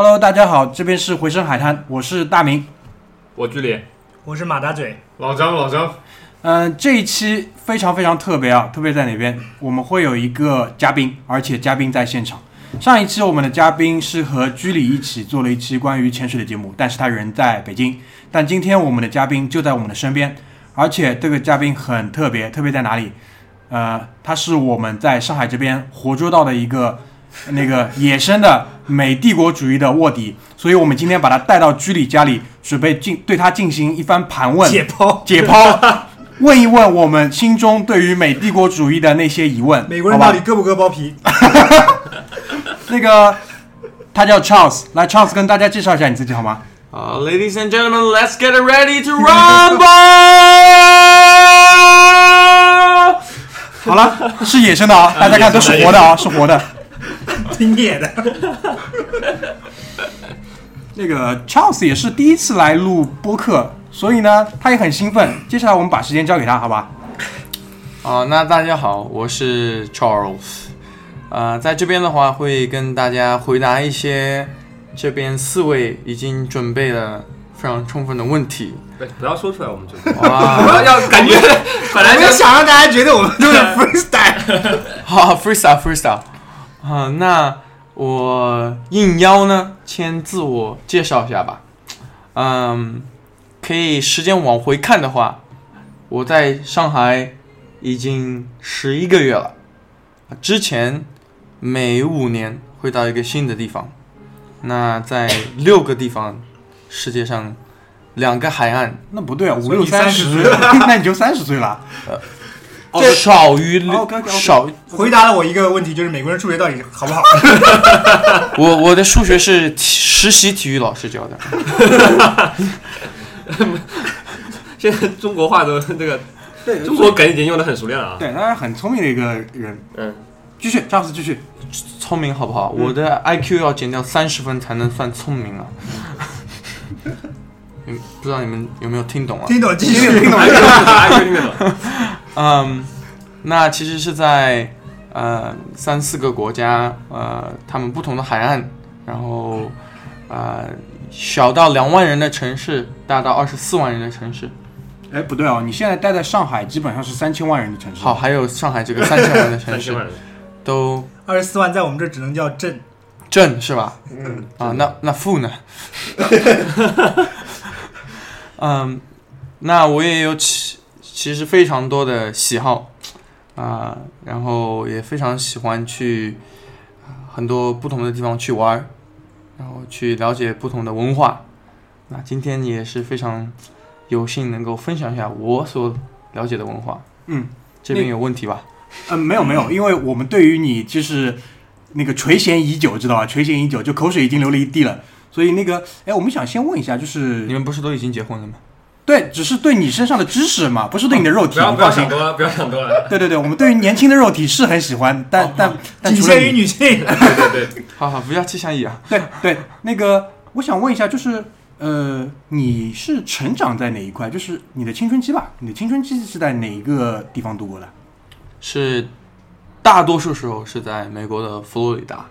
Hello，大家好，这边是回声海滩，我是大明。我居里，我是马大嘴，老张，老张，嗯、这一期非常非常特别啊，特别在哪边？我们会有一个嘉宾，而且嘉宾在现场。上一期我们的嘉宾是和居里一起做了一期关于潜水的节目，但是他人在北京。但今天我们的嘉宾就在我们的身边，而且这个嘉宾很特别，特别在哪里？呃，他是我们在上海这边活捉到的一个那个野生的美帝国主义的卧底，所以我们今天把他带到居里家里，准备进对他进行一番盘问。解剖。解剖，问一问我们心中对于美帝国主义的那些疑问。美国人到底割不割包皮？那个他叫 Charles，来 Charles 跟大家介绍一下你自己好吗？Uh, ladies and gentlemen, let's get ready to rumble! 好了，是野生的啊，大家看都是活的啊，是活的。挺野的。那个 Charles 也是第一次来录播客，所以呢，他也很兴奋。接下来我们把时间交给他，好吧？啊，那大家好，我是 Charles，呃，在这边的话会跟大家回答一些这边四位已经准备了非常充分的问题。对，不要说出来，我们就哇，要感觉本来就想让大家觉得我们都是 freestyle。好，freestyle freestyle，啊，那我应邀呢，先自我介绍一下吧。嗯，可以时间往回看的话，我在上海已经十一个月了。之前每五年会到一个新的地方，那在六个地方，世界上两个海岸，那不对啊，五六三十 那你就三十岁了。这少于哦，OK，OK，OK 少回答了我一个问题，就是美国人数学到底好不好？我我的数学是体实习体育老师教的。现在中国话都这个对中国梗已经用的很熟练了啊。对，他是很聪明的一个人。嗯，继续，Charles 继续。聪明好不好？我的 IQ 要减掉三十分才能算聪明啊！嗯，不知道你们有没有听懂啊？听懂继续。听懂听懂 嗯，那其实是在呃三四个国家，呃，他们不同的海岸，然后呃小到两万人的城市，大到二十四万人的城市，哎，不对哦，你现在待在上海，基本上是三千万人的城市。好，，还有上海这个三千万的城市都二十四万在我们这只能叫镇。镇是吧？嗯啊，那那富呢？嗯，那我也有其其实非常多的喜好啊、然后也非常喜欢去啊很多不同的地方去玩儿，然后去了解不同的文化。那今天也是非常有幸能够分享一下我所了解的文化。嗯，这边有问题吧？嗯，没有没有，因为我们对于你就是那个垂涎已久，知道吧？垂涎已久，就口水已经流了一地了。所以那个，哎，我们想先问一下，就是你们不是都已经结婚了吗？对，只是对你身上的知识嘛，不是对你的肉体。不要想多了，不要想多了。对对对，我们对于年轻的肉体是很喜欢，但但但仅限于女性。对对对，好好，不要气象意啊。对对，那个我想问一下，就是呃，你是成长在哪一块？就是你的青春期吧？你的青春期是在哪一个地方度过的？是大多数时候是在美国的佛罗里达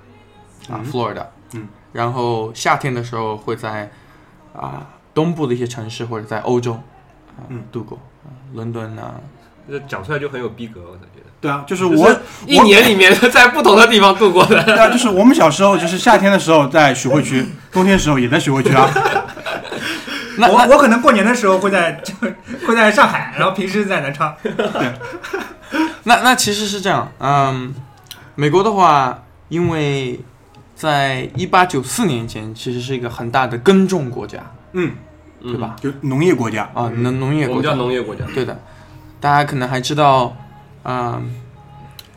啊，佛罗里达，嗯，然后夏天的时候会在啊东部的一些城市或者在欧洲啊嗯度过，啊伦敦啊，这讲出来就很有逼格，我感觉得。对啊，就是就是我一年里面 在不同的地方度过的。对啊，就是我们小时候，就是夏天的时候在徐汇区，冬天的时候也在徐汇区啊。那那我我可能过年的时候会在就会在上海，然后平时在南昌。对那那其实是这样，嗯，美国的话，因为在一八九四年前，其实是一个很大的耕种国家，嗯，对吧？就农业国家。啊，农农业国家叫，农业国家。对的，大家可能还知道，嗯，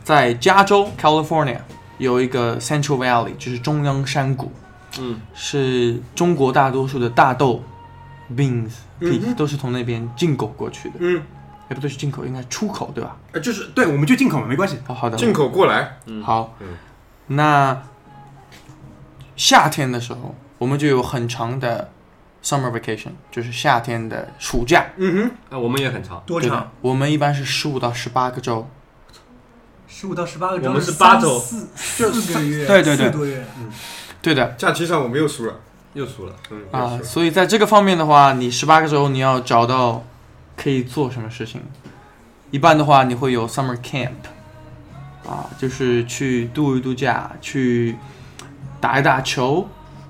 在加州 California 有一个 Central Valley，就是中央山谷，嗯，是中国大多数的大豆 beans 嗯 peas、都是从那边进口过去的，嗯，哎，不对，是进口，应该出口对吧？呃，就是对，我们就进口嘛，没关系。好好的，进口过来。嗯，好，嗯那夏天的时候，我们就有很长的 summer vacation，就是夏天的暑假。嗯哼那我们也很长。多长？我们一般是十五到十八个周。十五到十八个周，我们是八周四四个月，对对对四个多月。对的假期上我们又输了，又输了。嗯啊，所以在这个方面的话，你十八个周你要找到可以做什么事情。一般的话，你会有 summer camp，啊，就是去度一度假，去打一打球，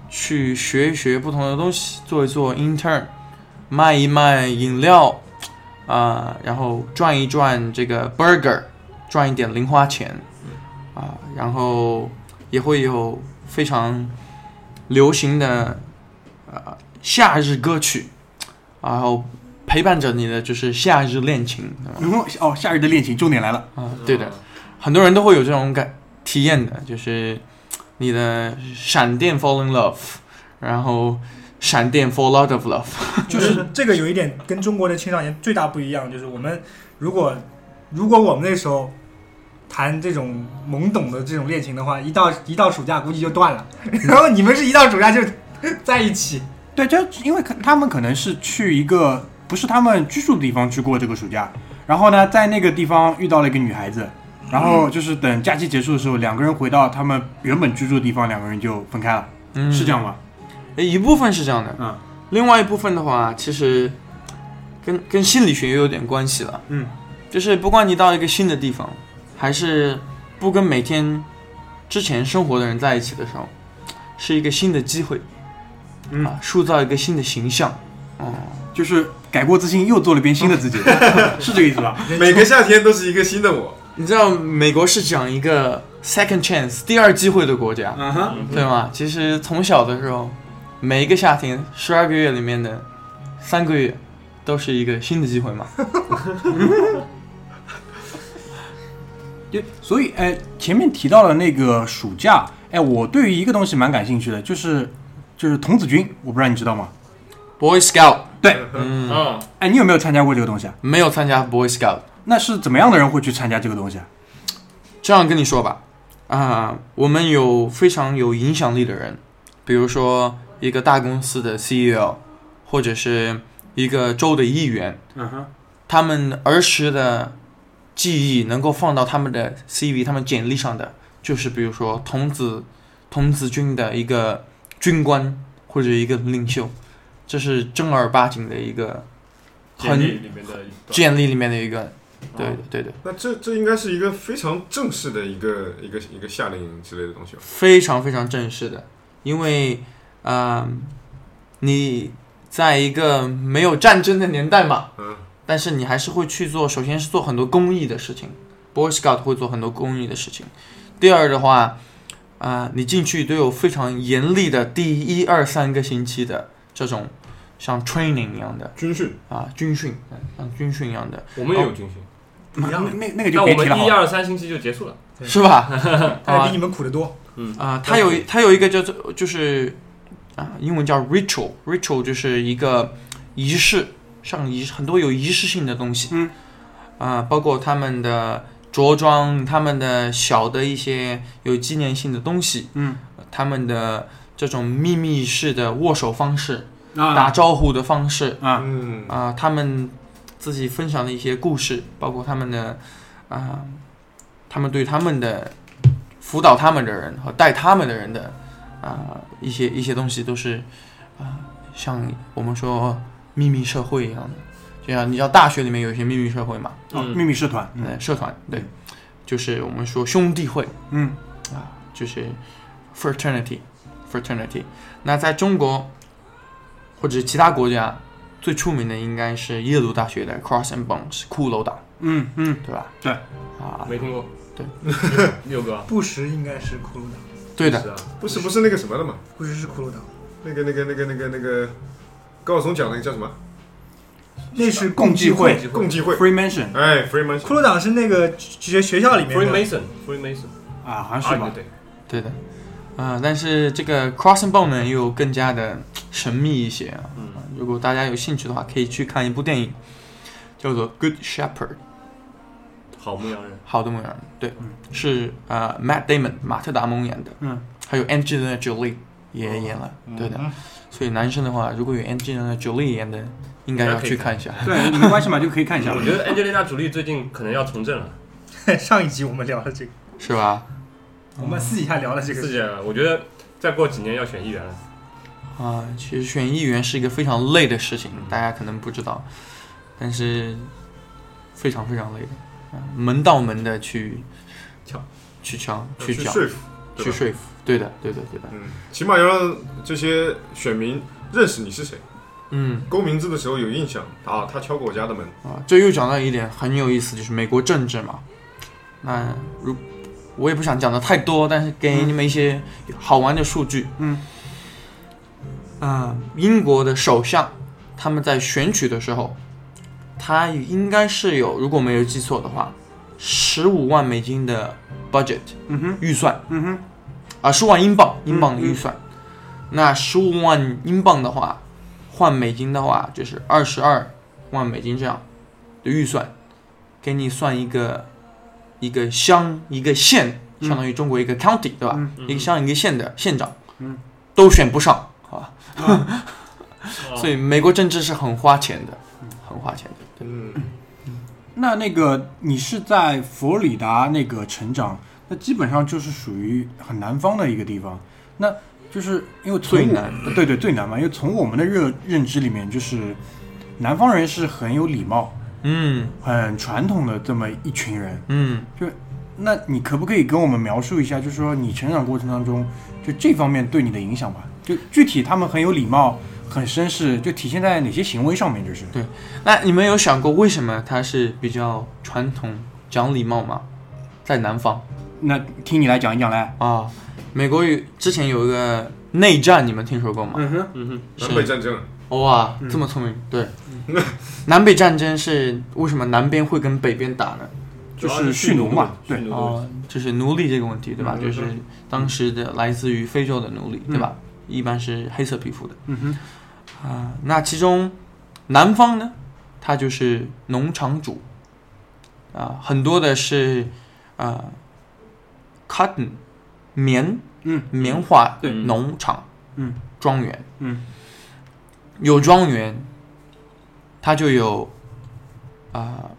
去学一学不同的东西，做一做 intern，卖一卖饮料，啊，然后赚一赚这个 burger，赚一点零花钱，啊，然后也会有非常流行的呃夏日歌曲，然后陪伴着你的就是夏日恋情，哦，夏日的恋情重点来了，啊，对的，很多人都会有这种感体验的，就是你的闪电 fall in love，然后闪电 fall out of love，就是这个有一点跟中国的青少年最大不一样，就是我们如果如果我们那时候谈这种懵懂的这种恋情的话，一到一到暑假估计就断了，然后你们是一到暑假就在一起，对，就因为可他们可能是去一个不是他们居住的地方去过这个暑假，然后呢，在那个地方遇到了一个女孩子，然后就是等假期结束的时候，两个人回到他们原本居住的地方，两个人就分开了，嗯。是这样吗？诶一部分是这样的，嗯，另外一部分的话，其实跟跟心理学也有点关系了，嗯，就是不管你到一个新的地方，还是不跟每天之前生活的人在一起的时候，是一个新的机会，嗯。啊，塑造一个新的形象，哦、就是改过自新，又做了一遍新的自己，是这个意思吧？每个夏天都是一个新的我。你知道美国是讲一个 second chance 第二机会的国家，嗯哼，对吗？其实从小的时候，每一个夏天十二个月里面的三个月都是一个新的机会嘛。就所以，哎，前面提到了那个暑假，哎，我对于一个东西蛮感兴趣的，就是就是童子军，我不知道你知道吗？Boy Scout，对，嗯，啊，哎，你有没有参加过这个东西啊？没有参加 Boy Scout。那是怎么样的人会去参加这个东西啊？这样跟你说吧，啊、我们有非常有影响力的人，比如说一个大公司的 CEO，或者是一个州的议员，嗯哼，他们儿时的记忆能够放到他们的 CV、他们简历上的，就是比如说童子童子军的一个军官或者一个领袖，这是正儿八经的一个简历里面的一段简历里面的一个，对的对的，那这这应该是一个非常正式的一个一个一个夏令营之类的东西吧？非常非常正式的，因为啊、你在一个没有战争的年代嘛，嗯，但是你还是会去做，首先是做很多公益的事情，Boy Scout 会做很多公益的事情。第二的话，啊、你进去都有非常严厉的第一二三个星期的这种像 training 一样的。军训。啊军训，像军训一样的，我们也有军训，那一样那那个那我们就别提了我们。一二三星期就结束了。是吧？比你们苦得多。啊，它有一它有一个叫做就是啊，英文叫 ritual，ritual 就是一个仪式，上仪很多有仪式性的东西，嗯，啊，包括他们的着装，他们的小的一些有纪念性的东西，嗯，他们的这种秘密式的握手方式、打啊招呼的方式啊，嗯，啊，他们自己分享的一些故事，包括他们的啊，他们对他们的辅导他们的人和带他们的人的啊一些一些东西都是啊，像我们说秘密社会一样的，就像你知道大学里面有一些秘密社会嘛，哦嗯。秘密社团，嗯。呃，社团对，就是我们说兄弟会嗯。啊，就是 fraternity fraternity。那在中国或者其他国家最出名的应该是耶鲁大学的 Cross and Bones 骷髅岛，嗯嗯，对吧？对啊，没听过。对，六哥。布什应该是骷髅岛，对的，不是不是那个什么的嘛？布什是骷髅岛，那个那个那个那个那个高晓松讲那个叫什么？那是共济会。共济会。Freemason 哎，Freeman。骷髅岛是那个学学校里面，Freemason，Freemason，啊，好像是吧啊？对，对的。啊、但是这个 Cross and Bone 呢，又更加的神秘一些啊。嗯如果大家有兴趣的话，可以去看一部电影，叫做《Good Shepherd》，好牧羊人。好的牧羊人。对，是呃 Matt Damon 马特达蒙演的，嗯，还有 Angelina Jolie 也演了，对的。所以男生的话，如果有 Angelina Jolie 演的，应该要去看一下。对，没关系嘛，就可以看一下我。觉得 Angelina Jolie 最近可能要从政了。上一集我们聊了这个，是吧？我们私底下聊了这个私底下，我觉得再过几年要选议员了。啊，其实选议员是一个非常累的事情，大家可能不知道，但是非常非常累的，啊门到门的去敲，去敲，去讲，去说服，去说服，对的，对的，对的，嗯，起码要让这些选民认识你是谁，嗯勾名字的时候有印象啊，他敲过我家的门，啊，这又讲到一点很有意思，就是美国政治嘛。那如我也不想讲的太多，但是给你们一些好玩的数据。嗯。啊，英国的首相他们在选举的时候，他应该是有，如果没有记错的话，十五万美金的 budget 嗯哼，预算。嗯哼，啊，十万英镑，英镑的预算。那十五万英镑的话，换美金的话就是二十二万美金这样的预算，给你算一个一个乡一个县，嗯相当于中国一个 county 对吧？嗯。一个乡一个县的县长，嗯。都选不上，所以美国政治是很花钱的，很花钱的。对嗯，那那个你是在佛罗里达那个成长，那基本上就是属于很南方的一个地方，那就是因为最南，对对最南嘛，因为从我们的认认知里面，就是南方人是很有礼貌、嗯很传统的这么一群人。嗯，就那你可不可以跟我们描述一下，就是说你成长过程当中，就这方面对你的影响吧？就具体他们很有礼貌、很绅士，就体现在哪些行为上面？就是对那你们有想过为什么他是比较传统、讲礼貌吗？在南方那听你来讲一讲来。啊，美国有之前有一个内战，你们听说过吗？嗯哼，嗯哼，南北战争，哇，这么聪明！对，南北战争是为什么南边会跟北边打呢？就是蓄奴嘛，对哦，就是奴隶这个问题，对吧？嗯就是当时的来自于非洲的奴隶，对吧？一般是黑色皮肤的。嗯哼，啊。那其中南方呢，它就是农场主。啊，很多的是啊，cotton 棉嗯。棉花对。农场，嗯，庄园，嗯，有庄园，它就有啊、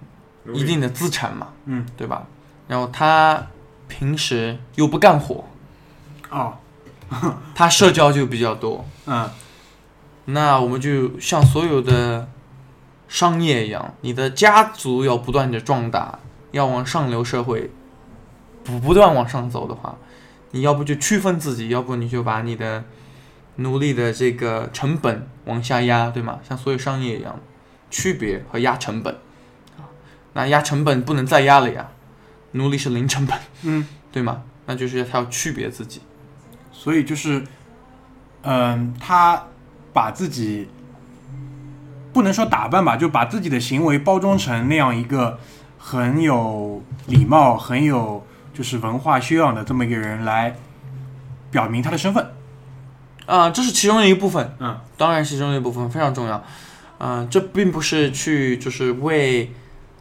一定的资产嘛，嗯，对吧？然后他平时又不干活，哦，他社交就比较多。嗯那我们就像所有的商业一样，你的家族要不断的壮大，要往上流社会，不不断往上走的话，你要不就区分自己，要不你就把你的奴隶的这个成本往下压，对吗？像所有商业一样，区别和压成本啊，那压成本不能再压了呀，奴隶是零成本，嗯，对吗？那就是他要区别自己。所以就是，嗯，他把自己不能说打扮吧，就把自己的行为包装成那样一个很有礼貌、很有就是文化修养的这么一个人来表明他的身份。啊、这是其中的一部分，嗯，当然其中的一部分非常重要，啊、这并不是去就是为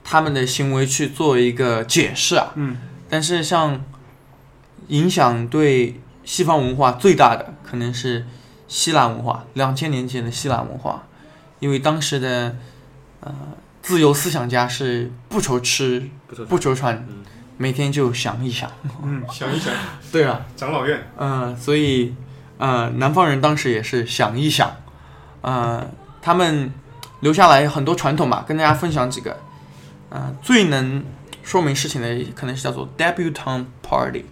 他们的行为去做一个解释啊，嗯，但是像影响对西方文化最大的可能是希腊文化，两千年前的希腊文化，因为当时的呃自由思想家是不愁吃不愁穿，嗯。每天就想一想，嗯想一想，对啊，长老院，嗯，所以呃，南方人当时也是想一想，呃，他们留下来很多传统嘛，跟大家分享几个，呃，最能说明事情的可能是叫做 debutante party。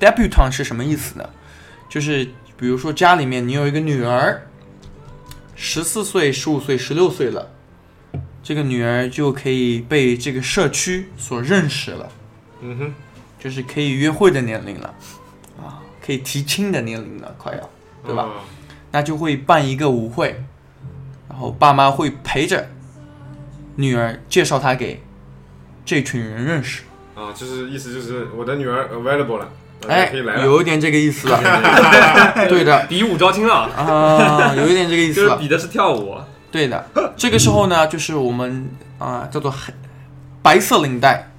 debutante 是什么意思呢？就是比如说家里面你有一个女儿，十四岁、十五岁、十六岁了，这个女儿就可以被这个社区所认识了。嗯哼，就是可以约会的年龄了，啊，可以提亲的年龄了，快要，对吧？啊那就会办一个舞会，然后爸妈会陪着女儿介绍她给这群人认识，啊，就是意思就是我的女儿 available 了，哎有一点这个意思了，对的比武招亲了，啊，有一点这个意思了，就是比的是跳舞。对的。这个时候呢，就是我们啊、叫做黑白色领带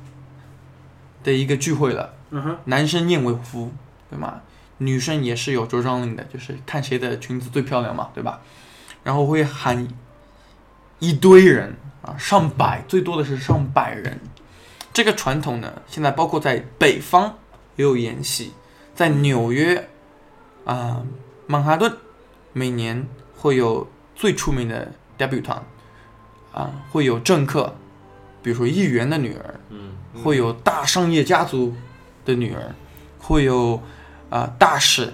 的一个聚会了。嗯哼，男生燕尾服，对吗？女生也是有着装领的，就是看谁的裙子最漂亮嘛，对吧？然后会喊一堆人啊，上百，最多的是上百人。这个传统呢，现在包括在北方也有演戏，在纽约啊、曼哈顿每年会有最出名的 debut 团，啊、会有政客，比如说议员的女儿，嗯，会有大商业家族的女儿，会有啊、大使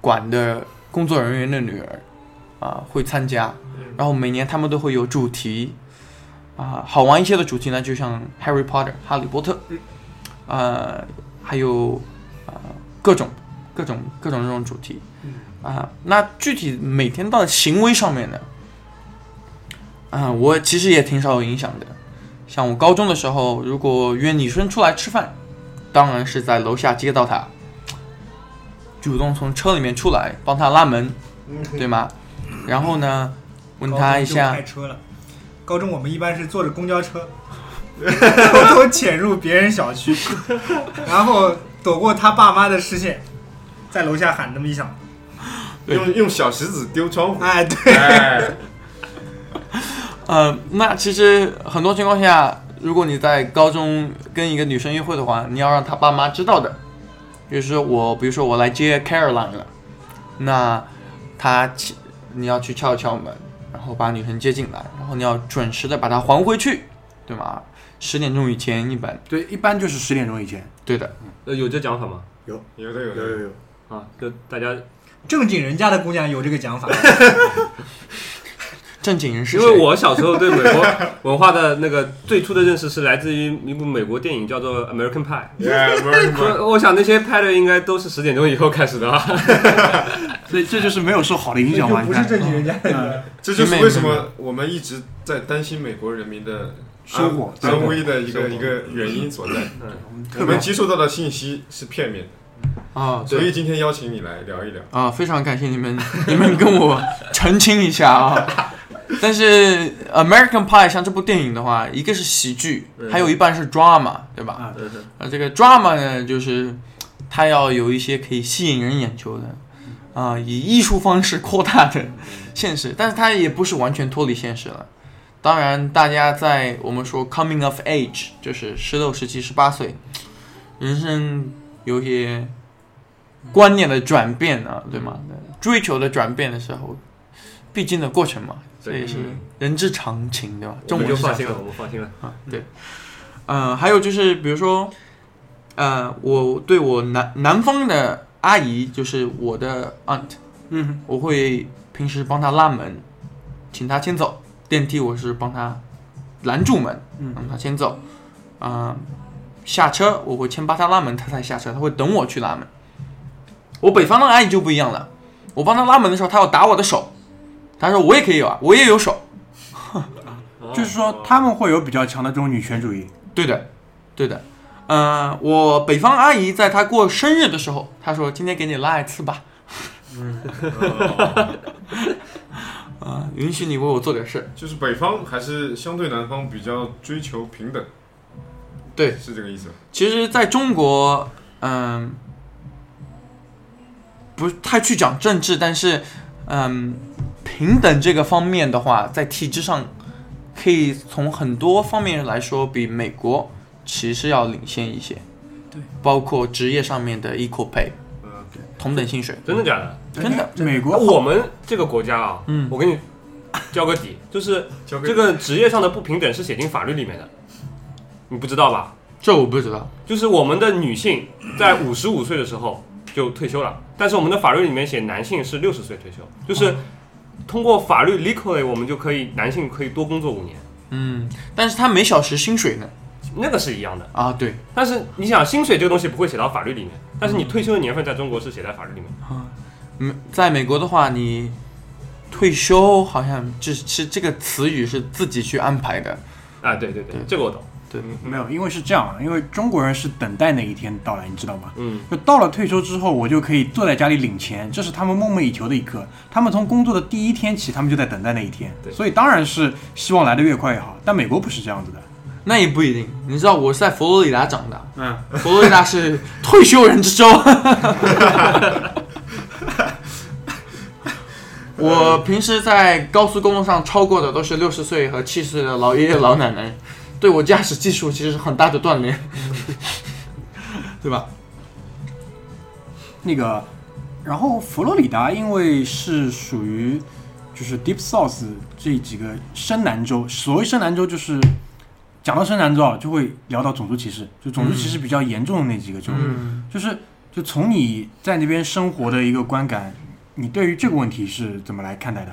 馆的工作人员的女儿啊、会参加，然后每年他们都会有主题啊、好玩一些的主题呢，就像 Harry Potter 哈利波特，呃，还有啊、各种各种各种这种主题啊、那具体每天到行为上面呢，啊、我其实也挺少有影响的。像我高中的时候，如果约女生出来吃饭，当然是在楼下接到她，主动从车里面出来帮她拉门，对吗？然后呢，问她一下开，车了。高中我们一般是坐着公交车，偷偷潜入别人小区，然后躲过他爸妈的视线，在楼下喊那么一响。对。用用小石子丢窗户，哎，对，哎，呃，那其实很多情况下，如果你在高中跟一个女生约会的话，你要让她爸妈知道的，就是说我，比如说我来接 Caroline 了，那她起你要去敲一敲门，然后把女生接进来，然后你要准时的把她还回去，对吗？十点钟以前一般，对，一般就是十点钟以前。对的，呃，有这讲法吗？有有的有的，有有。啊，就大家，正经人家的姑娘有这个讲法。正经人是因？为我小时候对美国文化的那个最初的认识是来自于一部美国电影叫做《American Pie》。哎，不是不是，我我想那些拍的应该都是十点钟以后开始的啊。所以这就是没有受好的影响嘛？不你看是正经人家嗯的。这就是为什么我们一直在担心美国人民的生活安安危的一个一个原因所在。我们接收到的信息是片面的，啊，所以今天邀请你来聊一聊。啊，非常感谢你们，你们跟我澄清一下啊。但是《American Pie》像这部电影的话，一个是喜剧，嗯还有一半是 drama，对吧？啊，对对呃，这个 drama 呢，就是它要有一些可以吸引人眼球的，啊、以艺术方式扩大的现实，但是它也不是完全脱离现实了。当然，大家在我们说 coming of age，就是十六、十七、十八岁，人生有一些观念的转变啊，对吗？追求的转变的时候，必经的过程嘛，这也是人之常情，对吧？我中们就放心了，我们放心了。啊，对，呃，还有就是比如说，呃，我对我南南方的阿姨，就是我的 aunt，嗯，我会平时帮她拉门，请她先走，电梯我是帮他拦住门，嗯让他先走，啊、下车我会先帮他拉门，他才下车，他会等我去拉门。我北方的阿姨就不一样了，我帮她拉门的时候，她要打我的手，她说我也可以有啊，我也有手，就是说他们会有比较强的这种女权主义。对的，对的。呃，我北方阿姨在她过生日的时候，她说：“今天给你拉一次吧。”啊、允许你为我做点事。就是北方还是相对南方比较追求平等，对，是这个意思。其实在中国，嗯、不太去讲政治，但是，嗯，平等这个方面的话，在体制上，可以从很多方面来说，比美国其实要领先一些。对，包括职业上面的 equal pay，嗯，同等薪水。真的假的？真的，美国我们这个国家啊，嗯我给你交个底，就是交这个职业上的不平等是写进法律里面的，你不知道吧？这我不知道。就是我们的女性在五十五岁的时候就退休了，但是我们的法律里面写男性是六十岁退休，就是通过法律 legally 我们就可以男性可以多工作五年，嗯，但是他每小时薪水呢？那个是一样的。啊，对，但是你想，薪水这个东西不会写到法律里面，但是你退休的年份在中国是写在法律里面。嗯，在美国的话，你退休好像就是是这个词语是自己去安排的。啊，对对对对，这个我懂。对没有，因为是这样，因为中国人是等待那一天到来，你知道吗？嗯，就到了退休之后，我就可以坐在家里领钱，这是他们梦寐以求的一刻。他们从工作的第一天起，他们就在等待那一天，对所以当然是希望来的越快越好。但美国不是这样子的，那也不一定，你知道我是在佛罗里达长大，嗯，佛罗里达是退休人之州。我平时在高速公路上超过的都是六十岁和七十岁的老爷爷老奶奶，对我驾驶技术其实是很大的锻炼，对吧？那个，然后佛罗里达因为是属于就是 Deep South 这几个深南州，所谓深南州就是讲到深南州啊，就会聊到种族歧视，就种族歧视比较严重的那几个州，嗯，就是就从你在那边生活的一个观感，你对于这个问题是怎么来看待的？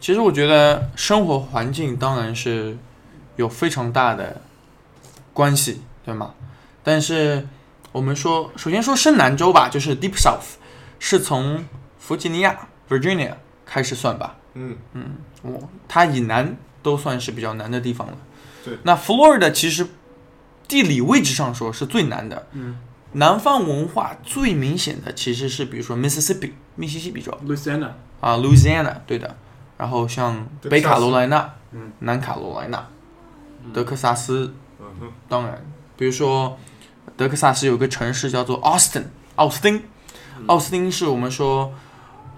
其实我觉得生活环境当然是有非常大的关系，对吗？但是我们说，首先说深南州吧，就是 Deep South，是从弗吉尼亚 （Virginia） 开始算吧。嗯，哦，它以南都算是比较难的地方了。对，那 Florida 其实地理位置上说是最难的。嗯，南方文化最明显的其实是比如说 Mississippi 密西西比州。Louisiana，啊，Louisiana 对的。然后像北卡罗来纳、嗯。南卡罗来纳、德克萨斯，嗯，当然，比如说德克萨斯有个城市叫做 Austin，奥斯汀，奥斯汀是我们说，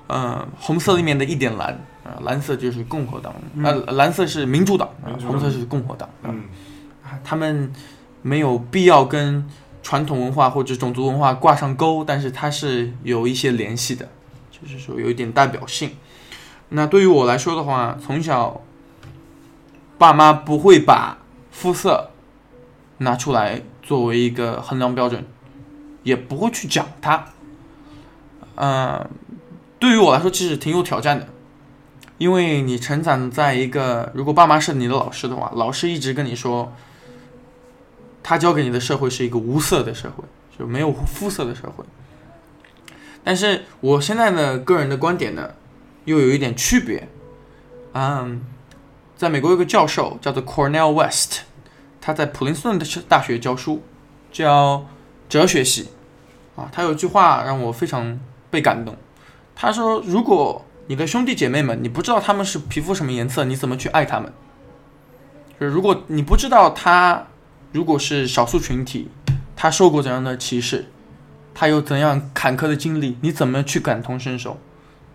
呃，红色里面的一点蓝，啊、蓝色就是共和党，呃，蓝色是民主党，红色是共和党，啊。嗯，他们没有必要跟传统文化或者种族文化挂上钩，但是它是有一些联系的，就是说有一点代表性。那对于我来说的话，从小爸妈不会把肤色拿出来作为一个衡量标准，也不会去讲它。呃，对于我来说，其实挺有挑战的，因为你成长在一个，如果爸妈是你的老师的话，老师一直跟你说，他教给你的社会是一个无色的社会，就没有肤色的社会。但是我现在的个人的观点呢，又有一点区别。嗯，在美国有个教授叫做 Cornell West，他在普林斯顿大学教书，教哲学系。啊，他有句话让我非常被感动。他说：“如果你的兄弟姐妹们，你不知道他们是皮肤什么颜色，你怎么去爱他们？就是如果你不知道他如果是少数群体，他受过怎样的歧视，他有怎样坎坷的经历，你怎么去感同身受？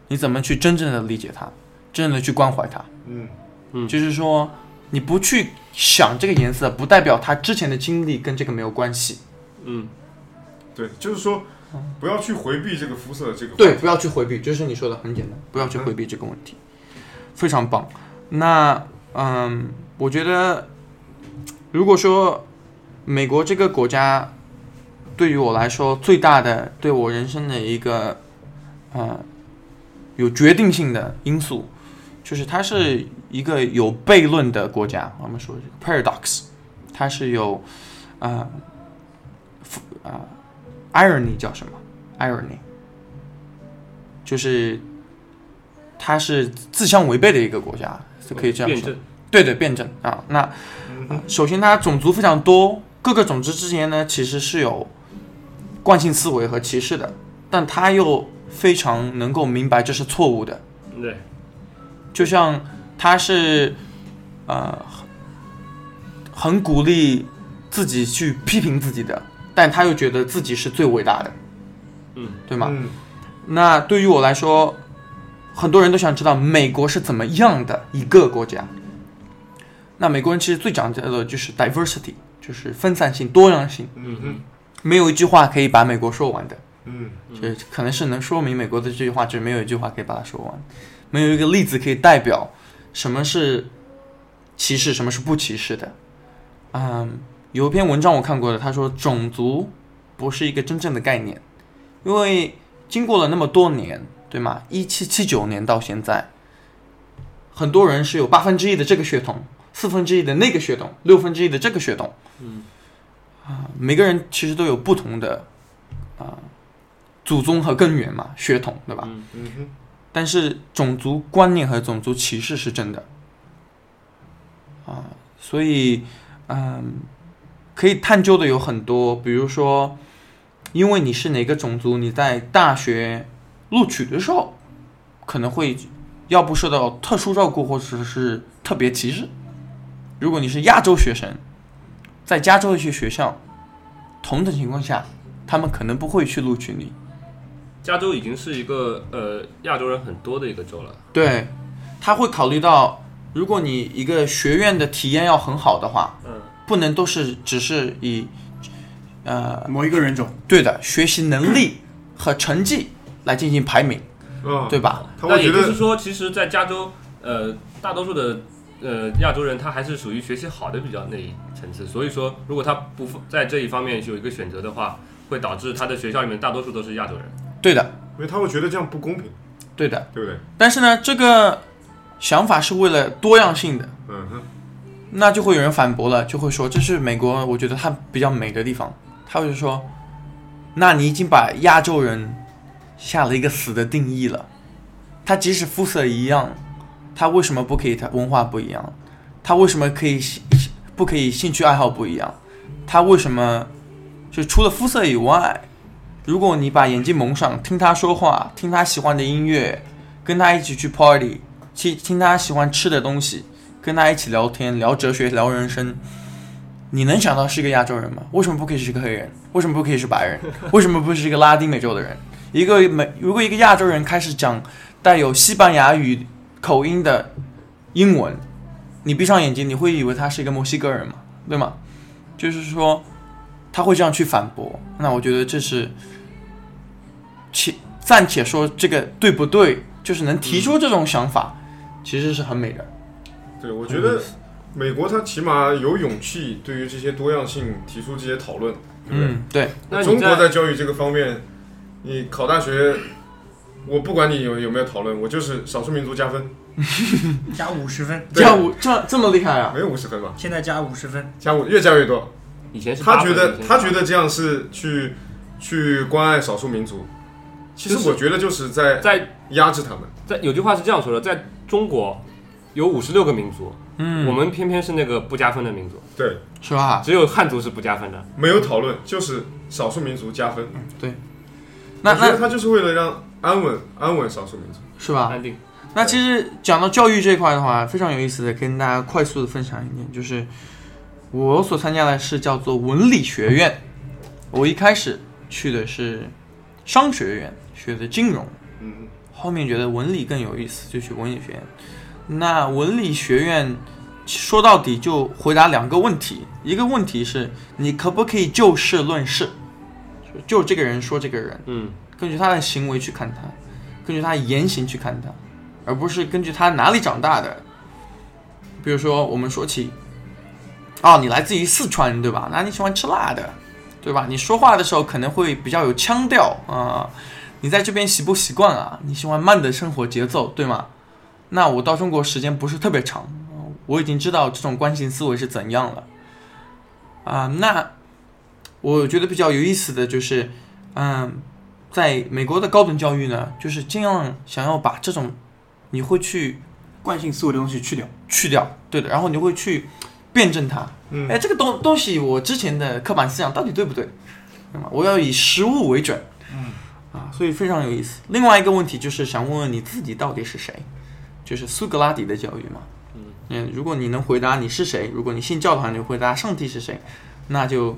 你怎么去真正的理解他，真正的去关怀他？嗯嗯，就是说，你不去想这个颜色，不代表他之前的经历跟这个没有关系。嗯，对，就是说不要去回避这个肤色的这个对，不要去回避，就是你说的很简单，不要去回避这个问题，非常棒。那嗯，我觉得如果说美国这个国家对于我来说最大的对我人生的一个呃有决定性的因素，就是它是一个有悖论的国家，我们说 paradox，它是有啊啊、irony 叫什么 irony，就是它是自相违背的一个国家，是可以这样说。对对，辩证啊。那、啊首先它种族非常多，各个种族之间呢其实是有惯性思维和歧视的，但他又非常能够明白这是错误的。对，就像他是呃很很鼓励自己去批评自己的，但他又觉得自己是最伟大的，嗯，对吗？嗯那对于我来说，很多人都想知道美国是怎么样的一个国家。那美国人其实最讲究的就是 diversity，就是分散性、多样性。嗯哼没有一句话可以把美国说完的，嗯就是可能是能说明美国的这句话，就是没有一句话可以把它说完，没有一个例子可以代表什么是歧视，什么是不歧视的。嗯，有一篇文章我看过的，他说种族不是一个真正的概念，因为经过了那么多年，对吗？一七七九年到现在，很多人是有八分之一的这个血统，四分之一的那个血统，六分之一的这个血统。嗯啊，每个人其实都有不同的啊祖宗和根源嘛，血统，对吧？嗯嗯但是种族观念和种族歧视是真的啊，所以嗯，可以探究的有很多，比如说，因为你是哪个种族，你在大学录取的时候可能会要不受到特殊照顾，或者是特别歧视。如果你是亚洲学生，在加州的一些学校，同等情况下，他们可能不会去录取你。加州已经是一个呃亚洲人很多的一个州了。对，他会考虑到，如果你一个学院的体验要很好的话，嗯，不能都是只是以，呃，某一个人种，对的，学习能力和成绩来进行排名，嗯，对吧？那也就是说，其实，在加州，呃，大多数的呃亚洲人，他还是属于学习好的比较那一层次。所以说，如果他不在这一方面有一个选择的话，会导致他的学校里面大多数都是亚洲人。对的，因为他会觉得这样不公平，对的。对不对？但是呢，这个想法是为了多样性的，嗯哼，那就会有人反驳了，就会说这是美国，我觉得它比较美的地方。他会说，那你已经把亚洲人下了一个死的定义了。他即使肤色一样，他为什么不可以？他文化不一样，他为什么可以不可以兴趣爱好不一样？他为什么就除了肤色以外，如果你把眼睛蒙上，听他说话，听他喜欢的音乐，跟他一起去 party，去听他喜欢吃的东西，跟他一起聊天，聊哲学，聊人生，你能想到是一个亚洲人吗？为什么不可以是个黑人？为什么不可以是白人？为什么不是一个拉丁美洲的人？一个美，如果一个亚洲人开始讲带有西班牙语口音的英文，你闭上眼睛，你会以为他是一个墨西哥人吗？对吗？就是说，他会这样去反驳。那我觉得这是，且暂且说这个对不对，就是能提出这种想法，其实是很美的。对，我觉得美国他起码有勇气对于这些多样性提出这些讨论，对不对？嗯，对，那中国在在教育这个方面，你考大学，我不管你有有没有讨论，我就是少数民族加分，加五十分，对加五这这么厉害啊！没有五十分吧？现在加五十分，加五越加越多。以前是他觉得他觉得这样是去去关爱少数民族，其实我觉得就是在在压制他们。在有句话是这样说的，在中国有五十六个民族，嗯，我们偏偏是那个不加分的民族，对，是吧？只有汉族是不加分的。没有讨论，就是少数民族加分。那我觉得那他就是为了让安稳安稳少数民族。是吧？安定。那其实讲到教育这一块的话，非常有意思的，跟大家快速的分享一点，就是我所参加的是叫做文理学院。我一开始去的是商学院，学的金融，嗯，后面觉得文理更有意思，就去文理学院。那文理学院说到底就回答两个问题，一个问题是你可不可以就事论事，就就这个人说这个人，嗯，根据他的行为去看他，根据他的言行去看他，而不是根据他哪里长大的。比如说，我们说起，哦，你来自于四川，对吧？那你喜欢吃辣的，对吧？你说话的时候可能会比较有腔调啊、你在这边习不习惯啊？你喜欢慢的生活节奏，对吗？那我到中国时间不是特别长，我已经知道这种惯性思维是怎样了。啊、那我觉得比较有意思的就是，嗯，在美国的高等教育呢，就是尽量想要把这种你会去惯性思维的东西去掉。去掉，对的，然后你会去辩证它。嗯哎，这个东东西我之前的刻板思想到底对不对？对吗？我要以实物为准。嗯，啊，所以非常有意思。另外一个问题就是想问问你自己到底是谁？就是苏格拉底的教育嘛。嗯，如果你能回答你是谁，如果你信教团，你回答上帝是谁，那就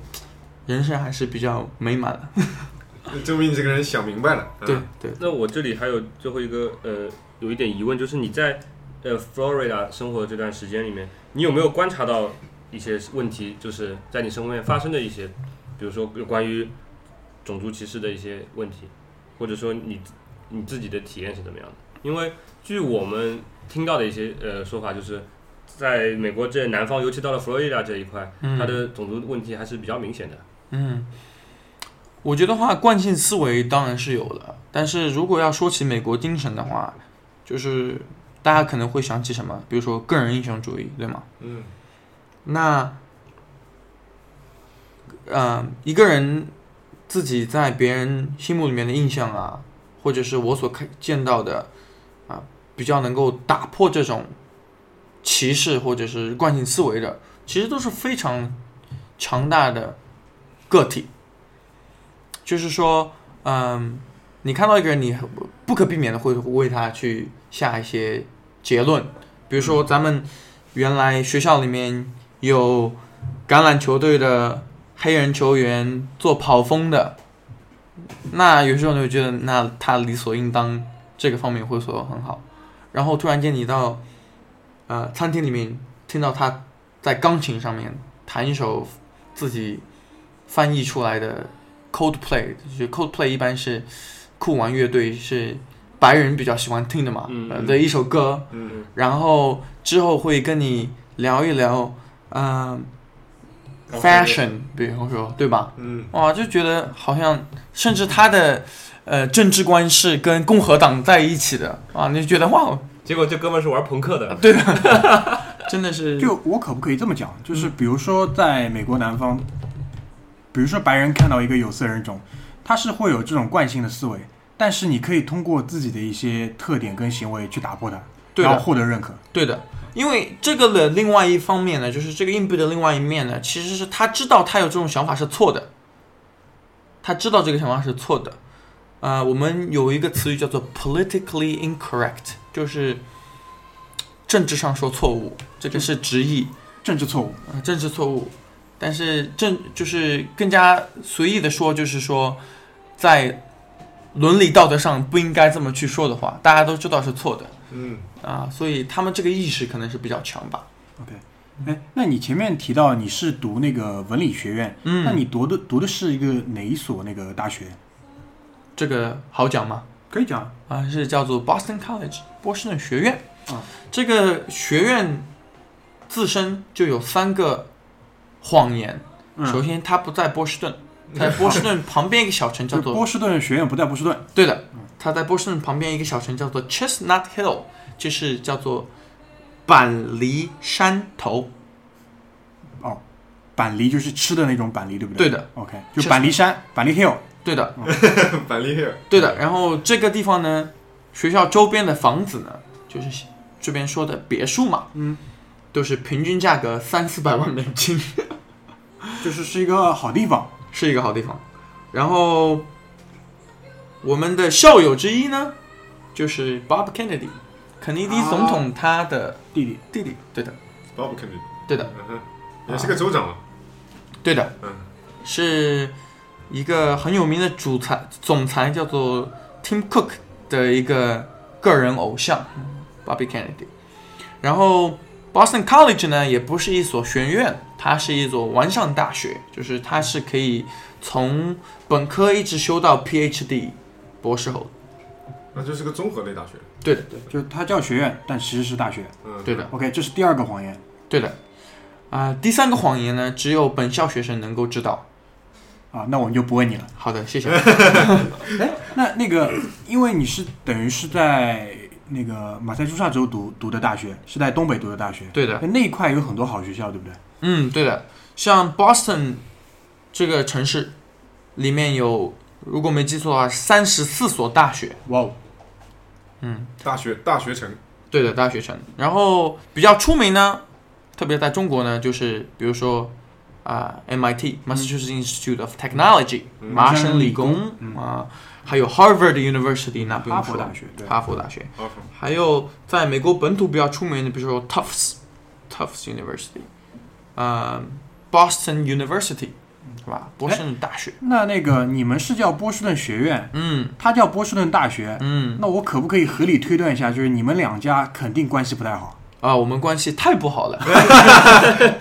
人生还是比较美满的。证明你这个人想明白了。啊对对，那我这里还有最后一个呃，有一点疑问，就是你在呃 Florida 生活的这段时间里面，你有没有观察到一些问题，就是在你生活面发生的一些，比如说有关于种族歧视的一些问题，或者说你你自己的体验是怎么样的？因为据我们听到的一些呃说法，就是在美国这南方，尤其到了佛罗里达这一块，嗯它的种族问题还是比较明显的。嗯，我觉得话惯性思维当然是有的，但是如果要说起美国精神的话，就是大家可能会想起什么？比如说个人英雄主义，对吗？嗯那，呃，一个人自己在别人心目里面的印象啊，或者是我所看见到的啊，比较能够打破这种歧视或者是惯性思维的，其实都是非常强大的个体。就是说，嗯，你看到一个人，你不可避免的会为他去下一些结论，比如说咱们原来学校里面有橄榄球队的黑人球员做跑锋的，那有时候你会觉得，那他理所应当这个方面会做得很好。然后突然间你到呃餐厅里面听到他在钢琴上面弹一首自己翻译出来的 Coldplay，就是 Coldplay 一般是酷玩乐队是白人比较喜欢听的嘛，嗯呃的一首歌，嗯，然后之后会跟你聊一聊，嗯、高 fashion，比方说，对吧？嗯，哇，就觉得好像，甚至他的呃政治观是跟共和党在一起的啊，你就觉得哇，结果这哥们儿是玩朋克的，对的，真的是就我可不可以这么讲？就是比如说，在美国南方，比如说白人看到一个有色人种，他是会有这种惯性的思维，但是你可以通过自己的一些特点跟行为去打破它，然后获得认可。对的。因为这个的另外一方面呢，就是这个硬币的另外一面呢，其实是他知道他有这种想法是错的，他知道这个想法是错的。啊、我们有一个词语叫做 politically incorrect，就是政治上说错误，这个是直译。政治错误，呃，政治错误，但是正就是更加随意的说，就是说，在伦理道德上不应该这么去说的话，大家都知道是错的嗯，啊，所以他们这个意识可能是比较强吧。OK，哎，那你前面提到你是读那个文理学院，嗯那嗯，你读的读的是一个哪一所那个大学？这个好讲吗？可以讲，啊，是叫做 Boston College 波士顿学院。啊，这个学院自身就有三个谎言。首嗯，先，他不在波士顿，在波士顿旁边一个小城叫做波士顿学院不在波士顿，对的，他在波士顿旁边一个小城叫做 Chestnut Hill，就是叫做板栗山头。哦板栗就是吃的那种板栗，对不对？对的，OK，就板栗山，板栗 hill，对的，板栗 Hill 对的。然后这个地方呢，学校周边的房子呢，就是这边说的别墅嘛，嗯，都是平均价格三四百万美金，就是是一个好地方。是一个好地方。然后我们的校友之一呢，就是 Bob Kennedy，肯尼迪总统他的弟弟，弟弟。对的，Bob Kennedy，对的。嗯哼，也是个州长啊，对的，嗯是一个很有名的主裁总裁，叫做 Tim Cook 的一个个人偶像，Bobby Kennedy。然后 Boston College 呢，也不是一所学院，它是一所完善大学，就是它是可以从本科一直修到 PhD 博士后。那就是个综合类大学，对的，对，就是它叫学院，但其实是大学。嗯，对的，OK，这是第二个谎言。对的。啊、第三个谎言呢，只有本校学生能够知道。啊，那我们就不问你了。好的，谢谢。哎，那那个，因为你是等于是在那个马赛诸塞州读读的大学，是在东北读的大学，对的，那一块有很多好学校，对不对？嗯，对的，像 Boston 这个城市里面有，如果没记错的话，三十四所大学。哇哦，嗯，大学大学城，对的，大学城。然后比较出名呢，特别在中国呢，就是比如说啊、MIT Massachusetts Institute of Technology、嗯麻省理工嗯啊、还有 Harvard University，那不用说，哈佛大学，哈佛大学。啊，还有在美国本土比较出名的，比如说 Tufts Tufts University，呃，Boston University，是吧？波士顿大学。那那个你们是叫波士顿学院，嗯它叫波士顿大学，嗯那我可不可以合理推断一下，就是你们两家肯定关系不太好？啊，我们关系太不好了。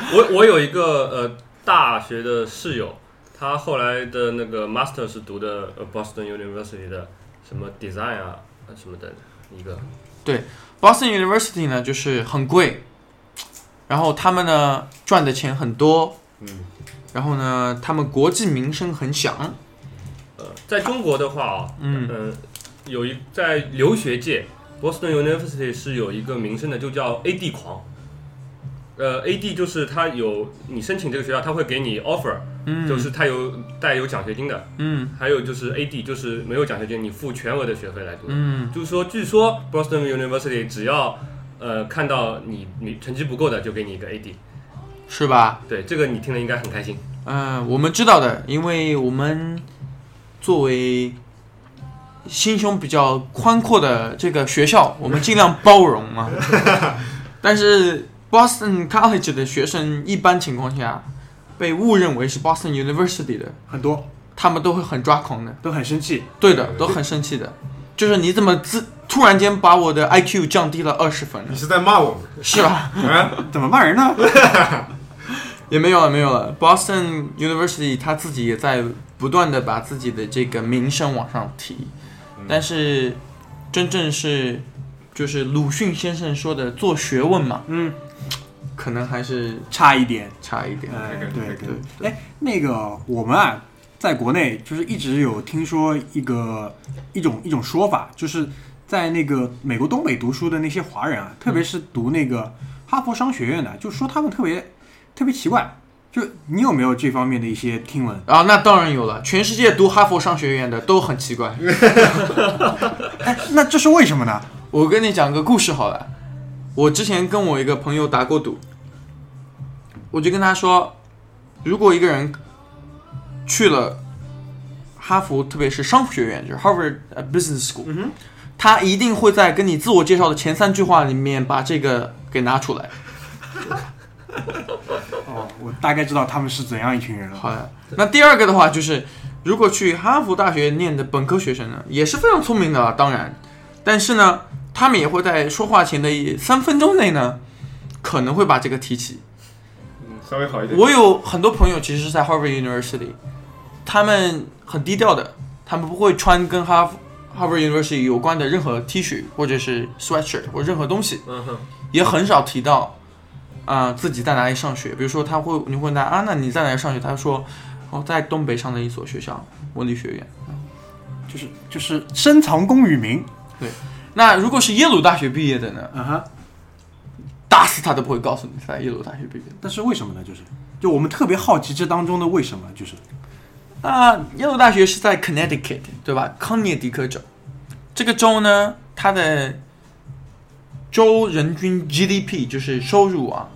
我我有一个呃大学的室友，他后来的那个 master 是读的呃 Boston University 的什么 design 啊呃什么的一个，对 Boston University 呢，就是很贵，然后他们呢赚的钱很多，嗯，然后呢他们国际名声很响。呃，在中国的话啊，嗯嗯，有一在留学界，Boston University 是有一个名声的，就叫 AD 狂。呃，AD 就是他有你申请这个学校，他会给你 offer，、嗯，就是他有带有奖学金的。嗯还有就是 AD，就是没有奖学金，你付全额的学费来读。嗯就是说，据说 Boston University 只要呃看到你你成绩不够的，就给你一个 AD。是吧？对，这个你听了应该很开心。嗯、我们知道的，因为我们作为心胸比较宽阔的这个学校，我们尽量包容嘛。但是 Boston College 的学生一般情况下被误认为是 Boston University 的，很多他们都会很抓狂的。都很生气。对的，都很生气的。就是你怎么自突然间把我的 IQ 降低了二十分你，是在骂我们？是吧？啊，怎么骂人呢？也没有了，没有了。Boston University 他自己也在不断的把自己的这个名声往上提，但是真正是就是鲁迅先生说的做学问嘛，嗯，可能还是差一点。差一点。哎，这个对对个哎，那个我们啊，在国内就是一直有听说一个一种一种说法，就是在那个美国东北读书的那些华人啊，特别是读那个哈佛商学院的，就说他们特别特别奇怪。就你有没有这方面的一些听闻？啊，那当然有了，全世界读哈佛商学院的都很奇怪。哎，那这是为什么呢？我跟你讲个故事好了，我之前跟我一个朋友打过赌，我就跟他说，如果一个人去了哈佛，特别是商学院，就是 Harvard 呃 Business School，、嗯他一定会在跟你自我介绍的前三句话里面把这个给拿出来。哦，我大概知道他们是怎样一群人了。好的，那第二个的话就是，如果去哈佛大学念的本科学生呢，也是非常聪明的啊，当然，但是呢，他们也会在说话前的三分钟内呢，可能会把这个提起。嗯稍微好一点。我有很多朋友其实是在 Harvard University，他们很低调的，他们不会穿跟哈佛 Harvard University 有关的任何 T 恤或者是 sweatshirt 或任何东西，嗯哼，也很少提到啊、自己在哪里上学。比如说他会你会问他啊，那你在哪里上学？他说哦在东北上的一所学校文理学院。就是就是深藏功与名。对那如果是耶鲁大学毕业的呢，啊哈，打死他都不会告诉你是在耶鲁大学毕业。但是为什么呢？就是就我们特别好奇这当中的为什么，就是那耶鲁大学是在 Connecticut，对吧？康涅狄克州，这个州呢，它的州人均 GDP 就是收入啊，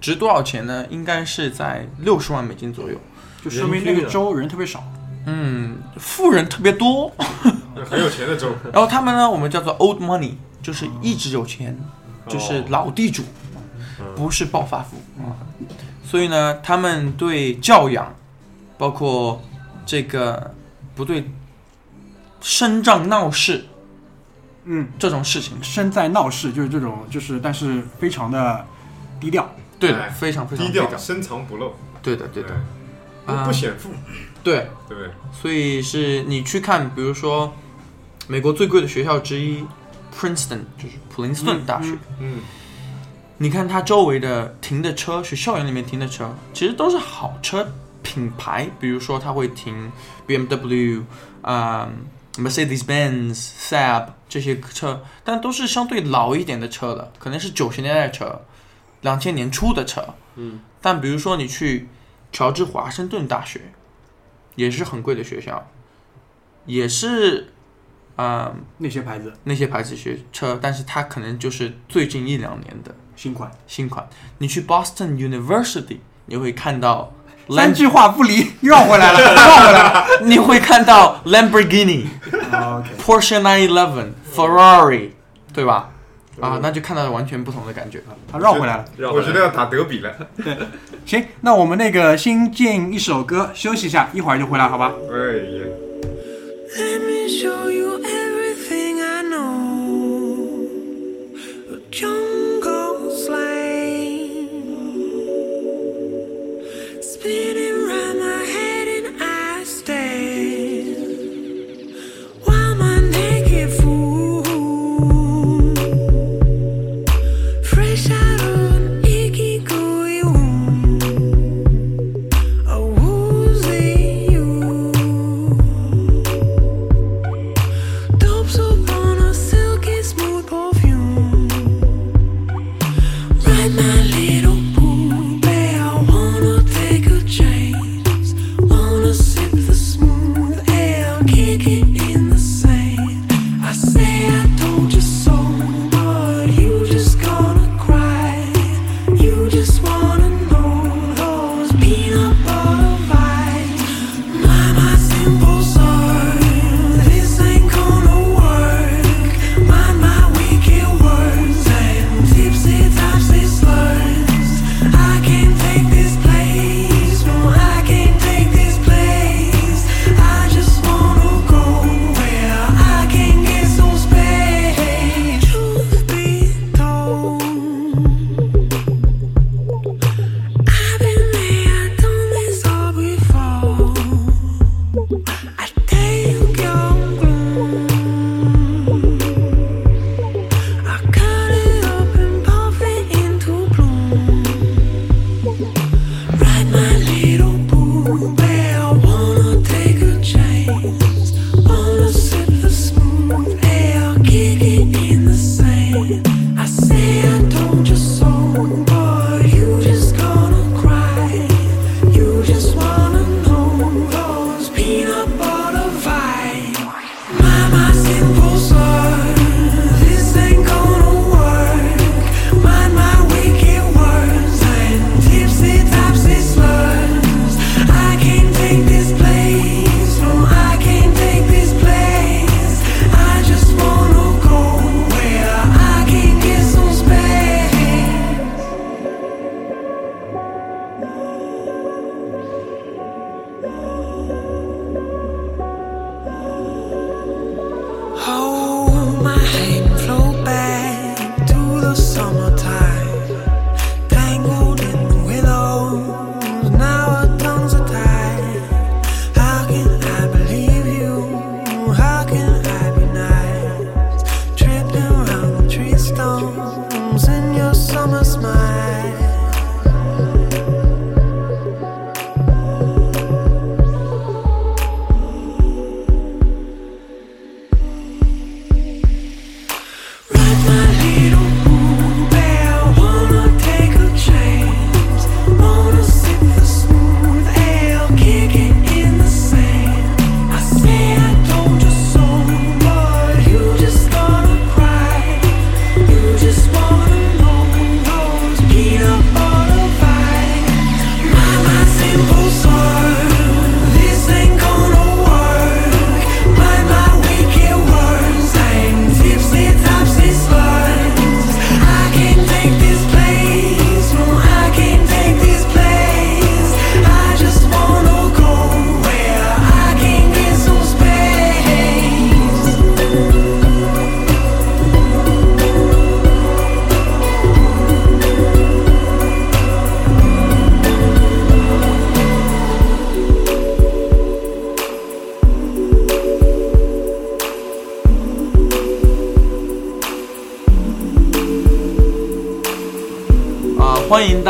值多少钱呢？应该是在六十万美金左右。就说明那个州人特别少。嗯，富人特别多，很有钱的州，然后他们呢，我们叫做 old money，就是一直有钱，就是哦老地主，不是暴发户。啊。所以呢，他们对教养，包括这个不对声仗闹事嗯，这种事情，身在闹市就是这种，就是但是非常的低调。对的，哎非常非常低调，深藏不露，对的，对的，不不显富，对，对不对？所以是你去看，比如说美国最贵的学校之一 Princeton，就是普林斯顿大学。嗯，你看它周围的停的车，学校园里面停的车，其实都是好车品牌，比如说它会停 BMW 啊、Mercedes-Benz、Saab 这些车，但都是相对老一点的车了，可能是九十年代的车，两千年初的车。嗯，但比如说你去乔治华盛顿大学，也是很贵的学校，也是啊、那些牌子那些牌子学车，但是它可能就是最近一两年的。新款，新款。你去 Boston University，你会看到三句话不离，绕回来了，绕回来了。你会看到 Lamborghini、啊 OK，Porsche 911、Ferrari，对吧？啊，那就看到了完全不同的感觉。他绕回来了。绕回来我觉得要打德比了。行，那我们那个先进一首歌休息一下，一会儿就回来，好吧？哎呀，Let me show you everything I know.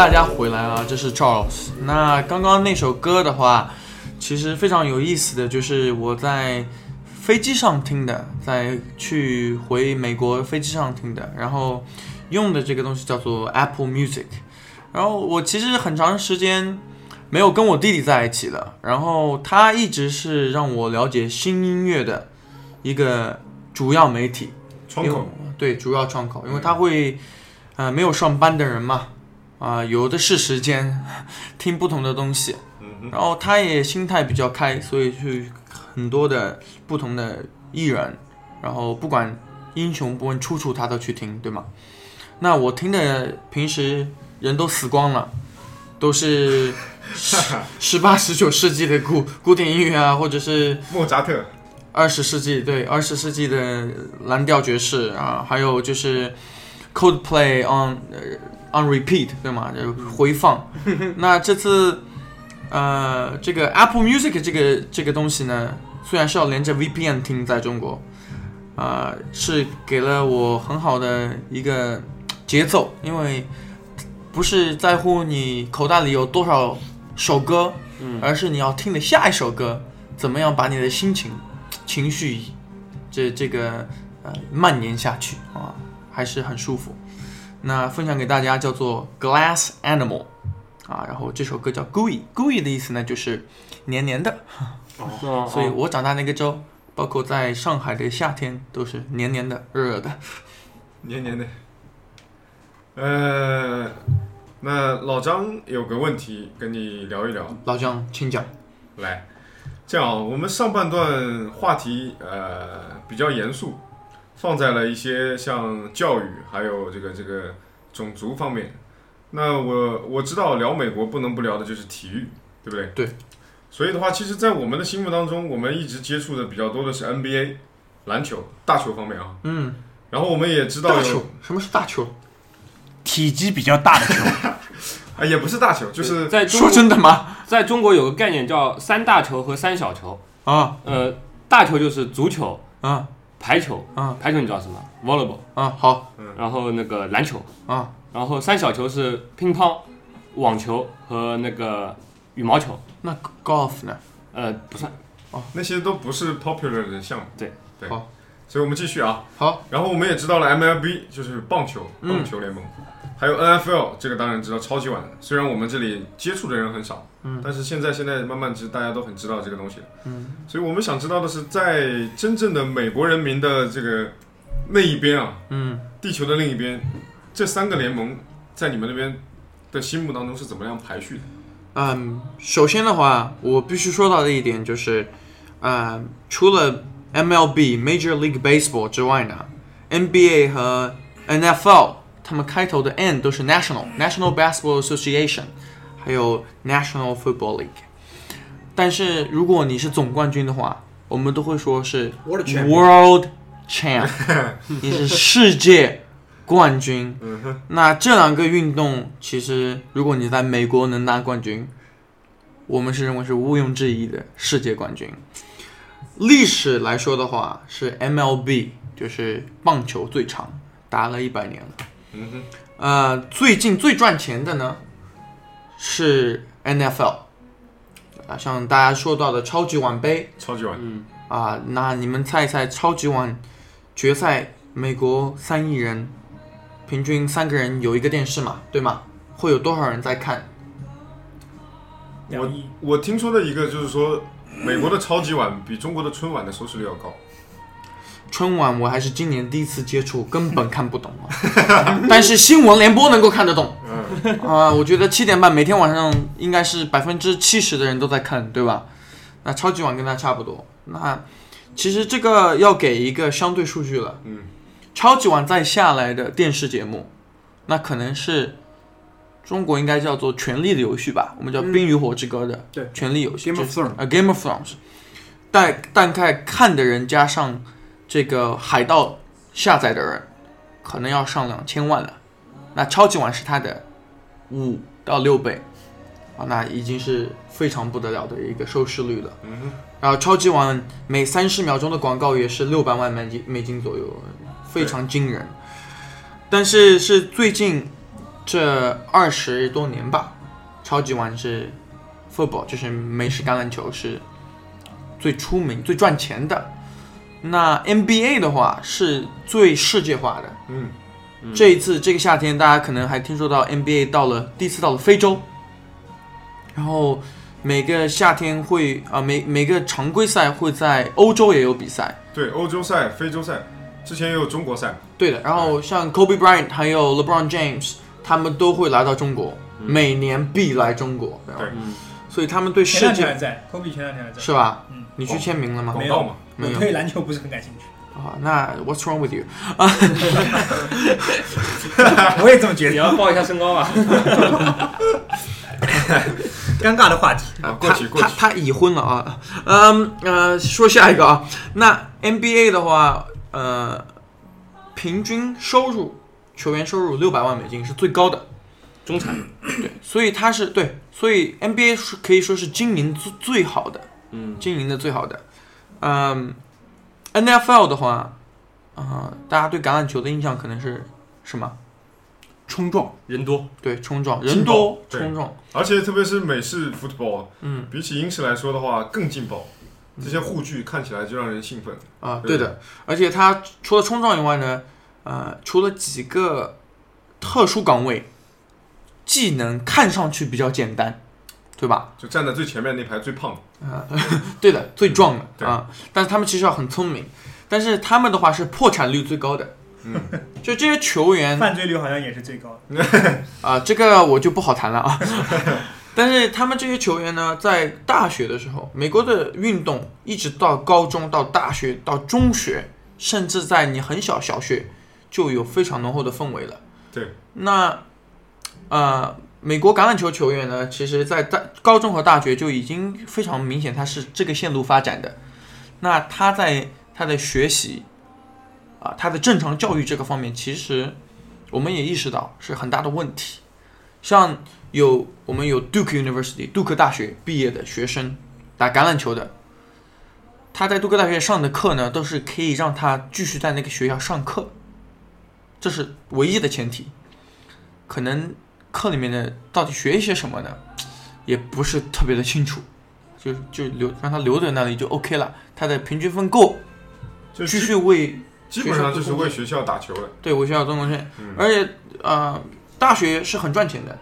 大家回来啊！这是 Charles。那刚刚那首歌的话，其实非常有意思的就是我在飞机上听的，在去回美国飞机上听的，然后用的这个东西叫做 Apple Music。然后我其实很长时间没有跟我弟弟在一起了，然后他一直是让我了解新音乐的一个主要媒体。窗口，对，主要窗口，因为他会，呃，没有上班的人嘛，啊、有的是时间听不同的东西，然后他也心态比较开，所以去很多的不同的艺人，然后不管英雄不问出处，他都去听，对吗？那我听的平时人都死光了，都是十 十八、十九世纪的古古典音乐啊，或者是莫扎特，二十世纪对二十世纪的蓝调爵士啊，还有就是 Coldplay on 呃 on repeat 对吗？就回放。那这次呃这个 Apple Music 这个这个东西呢，虽然是要连着 VPN 听，在中国，啊、是给了我很好的一个节奏，因为不是在乎你口袋里有多少首歌，嗯而是你要听的下一首歌怎么样把你的心情、情绪这这个呃蔓延下去啊，还是很舒服。那分享给大家叫做 Glass Animal 啊，然后这首歌叫 Gooey，Gooey 的意思呢就是黏黏的，哦 所以我长大那个州，包括在上海的夏天都是黏黏的、热热的。黏黏的。呃，那老张有个问题跟你聊一聊，老张，请讲。来，这样啊我们上半段话题呃比较严肃，放在了一些像教育还有这个这个种族方面。那我我知道聊美国不能不聊的就是体育，对不对？对。所以的话，其实，在我们的心目当中，我们一直接触的比较多的是 NBA 篮球、大球方面啊。嗯，然后我们也知道有大球，什么是大球？体积比较大的球，啊，也不是大球，就是在说真的吗？在中国有个概念叫三大球和三小球。啊呃，大球就是足球、啊排球，啊排球你知道什么？volleyball。啊！好然后那个篮球，啊，然后三小球是乒乓、网球和那个羽毛球。那 golf 呢？呃，不算哦，那些都不是 popular 的项目。对对。好，所以我们继续啊。好。然后我们也知道了 MLB 就是棒球嗯棒球联盟，还有 NFL 这个当然知道超级碗，虽然我们这里接触的人很少，嗯但是现在现在慢慢其实大家都很知道这个东西了。嗯，所以我们想知道的是，在真正的美国人民的这个那一边啊，嗯，地球的另一边，这三个联盟在你们那边的心目当中是怎么样排序的？嗯，首先的话，我必须说到的一点就是，呃，除了 MLB Major League Baseball 之外呢，NBA 和 NFL 他们开头的 N 都是 National National Basketball Association，还有 National Football League。但是如果你是总冠军的话，我们都会说是 World champion 你是世界冠军。那这两个运动，其实如果你在美国能拿冠军，我们是认为是毋庸置疑的世界冠军。历史来说的话，是 MLB，就是棒球最长，打了一百年了。嗯哼，呃，最近最赚钱的呢是 NFL，啊，像大家说到的超级碗杯，超级碗，嗯，啊，那你们猜一猜，超级碗决赛，美国三亿人，平均三个人有一个电视嘛，对吗？会有多少人在看？我，我听说的一个就是说，美国的超级碗比中国的春晚的收视率要高。春晚我还是今年第一次接触，根本看不懂啊。但是新闻联播能够看得懂嗯，啊、我觉得七点半每天晚上应该是百分之七十的人都在看，对吧？那超级碗跟它差不多。那其实这个要给一个相对数据了。嗯，超级碗再下来的电视节目，那可能是中国应该叫做《权力的游戏》吧，我们叫《冰与火之歌》的对《权力游戏》Game of 就是 Thrones 呃，《Game of Thrones》，但大概看的人加上这个海盗下载的人，可能要上两千万了。那超级碗是它的五到六倍啊，那已经是非常不得了的一个收视率了。嗯，然后超级碗每三十秒钟的广告也是六百万美金美金左右，非常惊人。但是是最近这二十多年吧，超级碗是 football，就是美式橄榄球是最出名、最赚钱的。那 NBA 的话是最世界化的。嗯，嗯这一次这个夏天，大家可能还听说到 NBA 到了第一次到了非洲，然后每个夏天会啊、每每个常规赛会在欧洲也有比赛。对，欧洲赛、非洲赛，之前也有中国赛，对的，然后像 Kobe Bryant 还有 LeBron James，他们都会来到中国，嗯每年必来中国，对嗯，所以他们对世界两天还在，Kobe 前两天还在。是吧？嗯你去签名了吗？没有广告嘛，没有我对篮球不是很感兴趣，啊，那 What's wrong with you？啊 我也这么觉得。你要报一下身高吧。尴尬的话题，啊，过他去过去，他他已婚了啊，嗯呃，说下一个啊，那 NBA 的话，呃，平均收入球员收入六百万美金是最高的，中产，对，所以他是对，所以 NBA 是可以说是经营最最好的，嗯，经营的最好的。嗯，NFL 的话，啊、大家对橄榄球的印象可能是什么？冲撞，人多，对，冲撞，人多冲撞，而且特别是美式 football，嗯。比起英式来说的话更劲爆，这些护具看起来就让人兴奋。啊，对。对的，而且它除了冲撞以外呢，呃，除了几个特殊岗位，技能看上去比较简单，对吧？就站在最前面那排最胖的，啊、对的，最壮的嗯啊，但是他们其实要很聪明，但是他们的话是破产率最高的，嗯，就这些球员犯罪率好像也是最高的。啊、这个我就不好谈了啊。但是他们这些球员呢，在大学的时候，美国的运动一直到高中、到大学、到中学，甚至在你很小小学就有非常浓厚的氛围了。对，那呃，美国橄榄球球员呢，其实在大高中和大学就已经非常明显，他是这个线路发展的。那他在他的学习啊、他的正常教育这个方面，其实我们也意识到是很大的问题。像有我们有 Duke University 杜克大学毕业的学生打橄榄球的，他在杜克大学上的课呢，都是可以让他继续在那个学校上课，这是唯一的前提。可能课里面的到底学一些什么呢，也不是特别的清楚，就就留让他留在那里就 OK 了，他的平均分够，继就继续为基本上就是为学校打球了。对为学校做贡献。嗯，而且呃，大学是很赚钱的，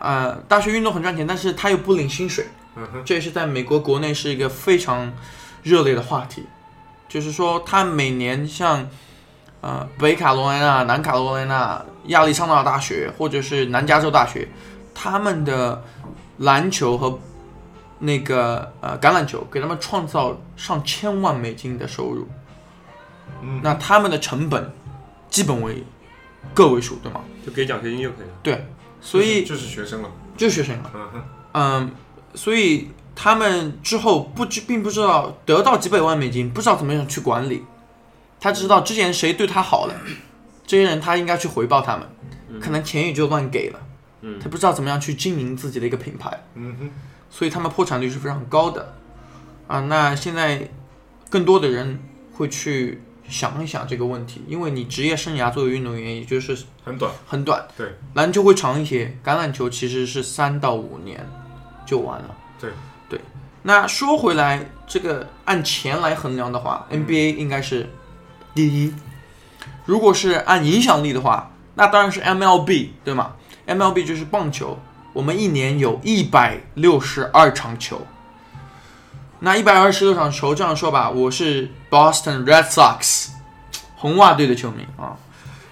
呃，大学运动很赚钱，但是他又不领薪水，嗯哼，这也是在美国国内是一个非常热烈的话题。就是说，他每年像呃北卡罗来纳、南卡罗来纳、亚利桑那大学或者是南加州大学，他们的篮球和那个呃橄榄球给他们创造上千万美金的收入。嗯，那他们的成本基本为个位数，对吗？就给奖学金就可以了。对所以就是学生了。就是学生了，嗯哼，嗯，所以他们之后不知并不知道得到几百万美金，不知道怎么样去管理。他只知道之前谁对他好了，这些人他应该去回报他们，可能钱也就乱给了，嗯他不知道怎么样去经营自己的一个品牌，嗯哼，所以他们破产率是非常高的。啊，那现在更多的人会去想一想这个问题，因为你职业生涯作为运动员，也就是很短。很短，对，篮球会长一些，橄榄球其实是三到五年就完了。对对，那说回来，这个按钱来衡量的话、n b a 应该是第一。如果是按影响力的话，那当然是 MLB，对吗？MLB 就是棒球，我们一年有一百六十二场球。那一百二十六场球，这样说吧，我是 Boston Red Sox 红袜队的球迷啊。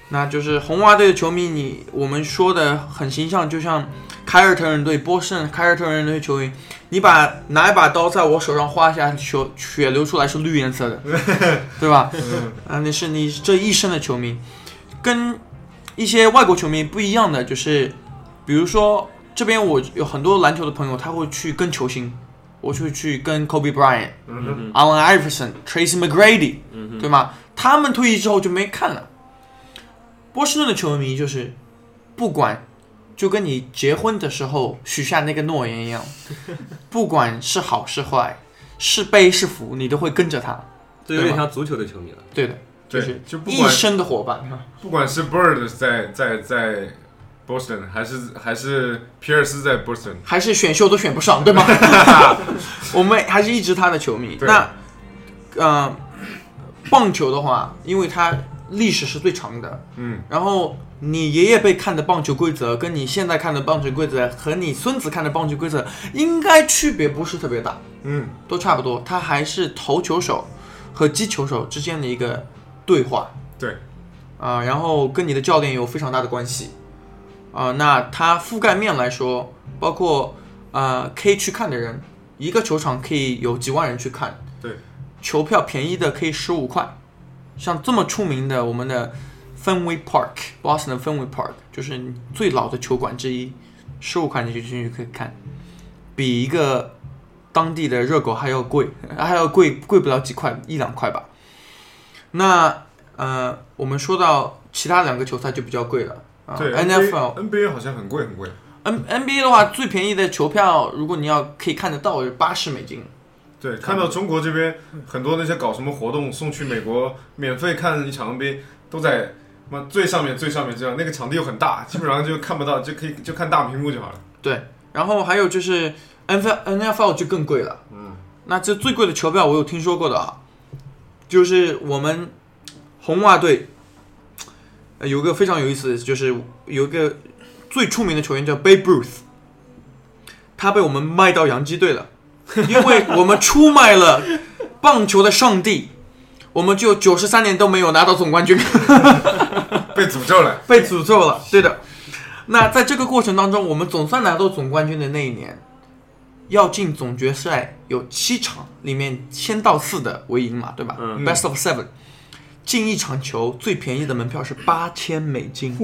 那就是红袜队的球迷你，我们说的很形象，就像凯尔特人队、波士顿凯尔特人队球员，你把拿一把刀在我手上划一下，球血流出来是绿颜色的，对吧？啊，那是你这一生的球迷，跟一些外国球迷不一样的，就是比如说这边我有很多篮球的朋友，他会去跟球星，我就会去跟 Kobe Bryant、Allen Iverson、Tracy McGrady，嗯对吗？他们退役之后就没看了。波士顿的球迷就是不管，就跟你结婚的时候许下那个诺言一样，不管是好是坏，是悲是福，你都会跟着他。这有点像足球的球迷了。对的，就是对，就不管一生的伙伴。不管是 Bird 在在在 Boston，还是还是皮尔斯在 Boston？还是选秀都选不上，对吗？我们还是一直他的球迷。对那，呃，棒球的话，因为它历史是最长的，嗯，然后你爷爷辈看的棒球规则，跟你现在看的棒球规则和你孙子看的棒球规则，应该区别不是特别大，嗯，都差不多。它还是投球手和击球手之间的一个对话。对，啊、然后跟你的教练有非常大的关系。啊、那它覆盖面来说，包括啊、可以去看的人，一个球场可以有几万人去看。对，球票便宜的可以十五块，像这么出名的我们的 Fenway Park，Boston 的 Fenway Park 就是最老的球馆之一，十五块钱就进去可以看，比一个当地的热狗还要贵，还要贵贵不了几块，一两块吧。那呃，我们说到其他两个球赛就比较贵了。啊对 NFL NBA 好像很贵很贵。N NBA 的话，最便宜的球票，如果你要可以看得到，是八十美金。对，看到中国这边很多那些搞什么活动送去美国免费看一场 NBA，都在妈最上面最上面这样，那个场地又很大，基本上就看不到，就可以就看大屏幕就好了。对然后还有就是 NFL NFL 就更贵了。嗯，那这最贵的球票我有听说过的啊，就是我们红袜队有个非常有意思的，就是有一个最出名的球员叫 Babe Ruth，他被我们卖到洋基队了，因为我们出卖了棒球的上帝，我们就九十三年都没有拿到总冠军。被诅咒了。被诅咒了。对的。那在这个过程当中，我们总算拿到总冠军的那一年，要进总决赛有七场，里面先到四的为赢嘛，对吧、嗯 b e s t of seven，进一场球最便宜的门票是八千美金，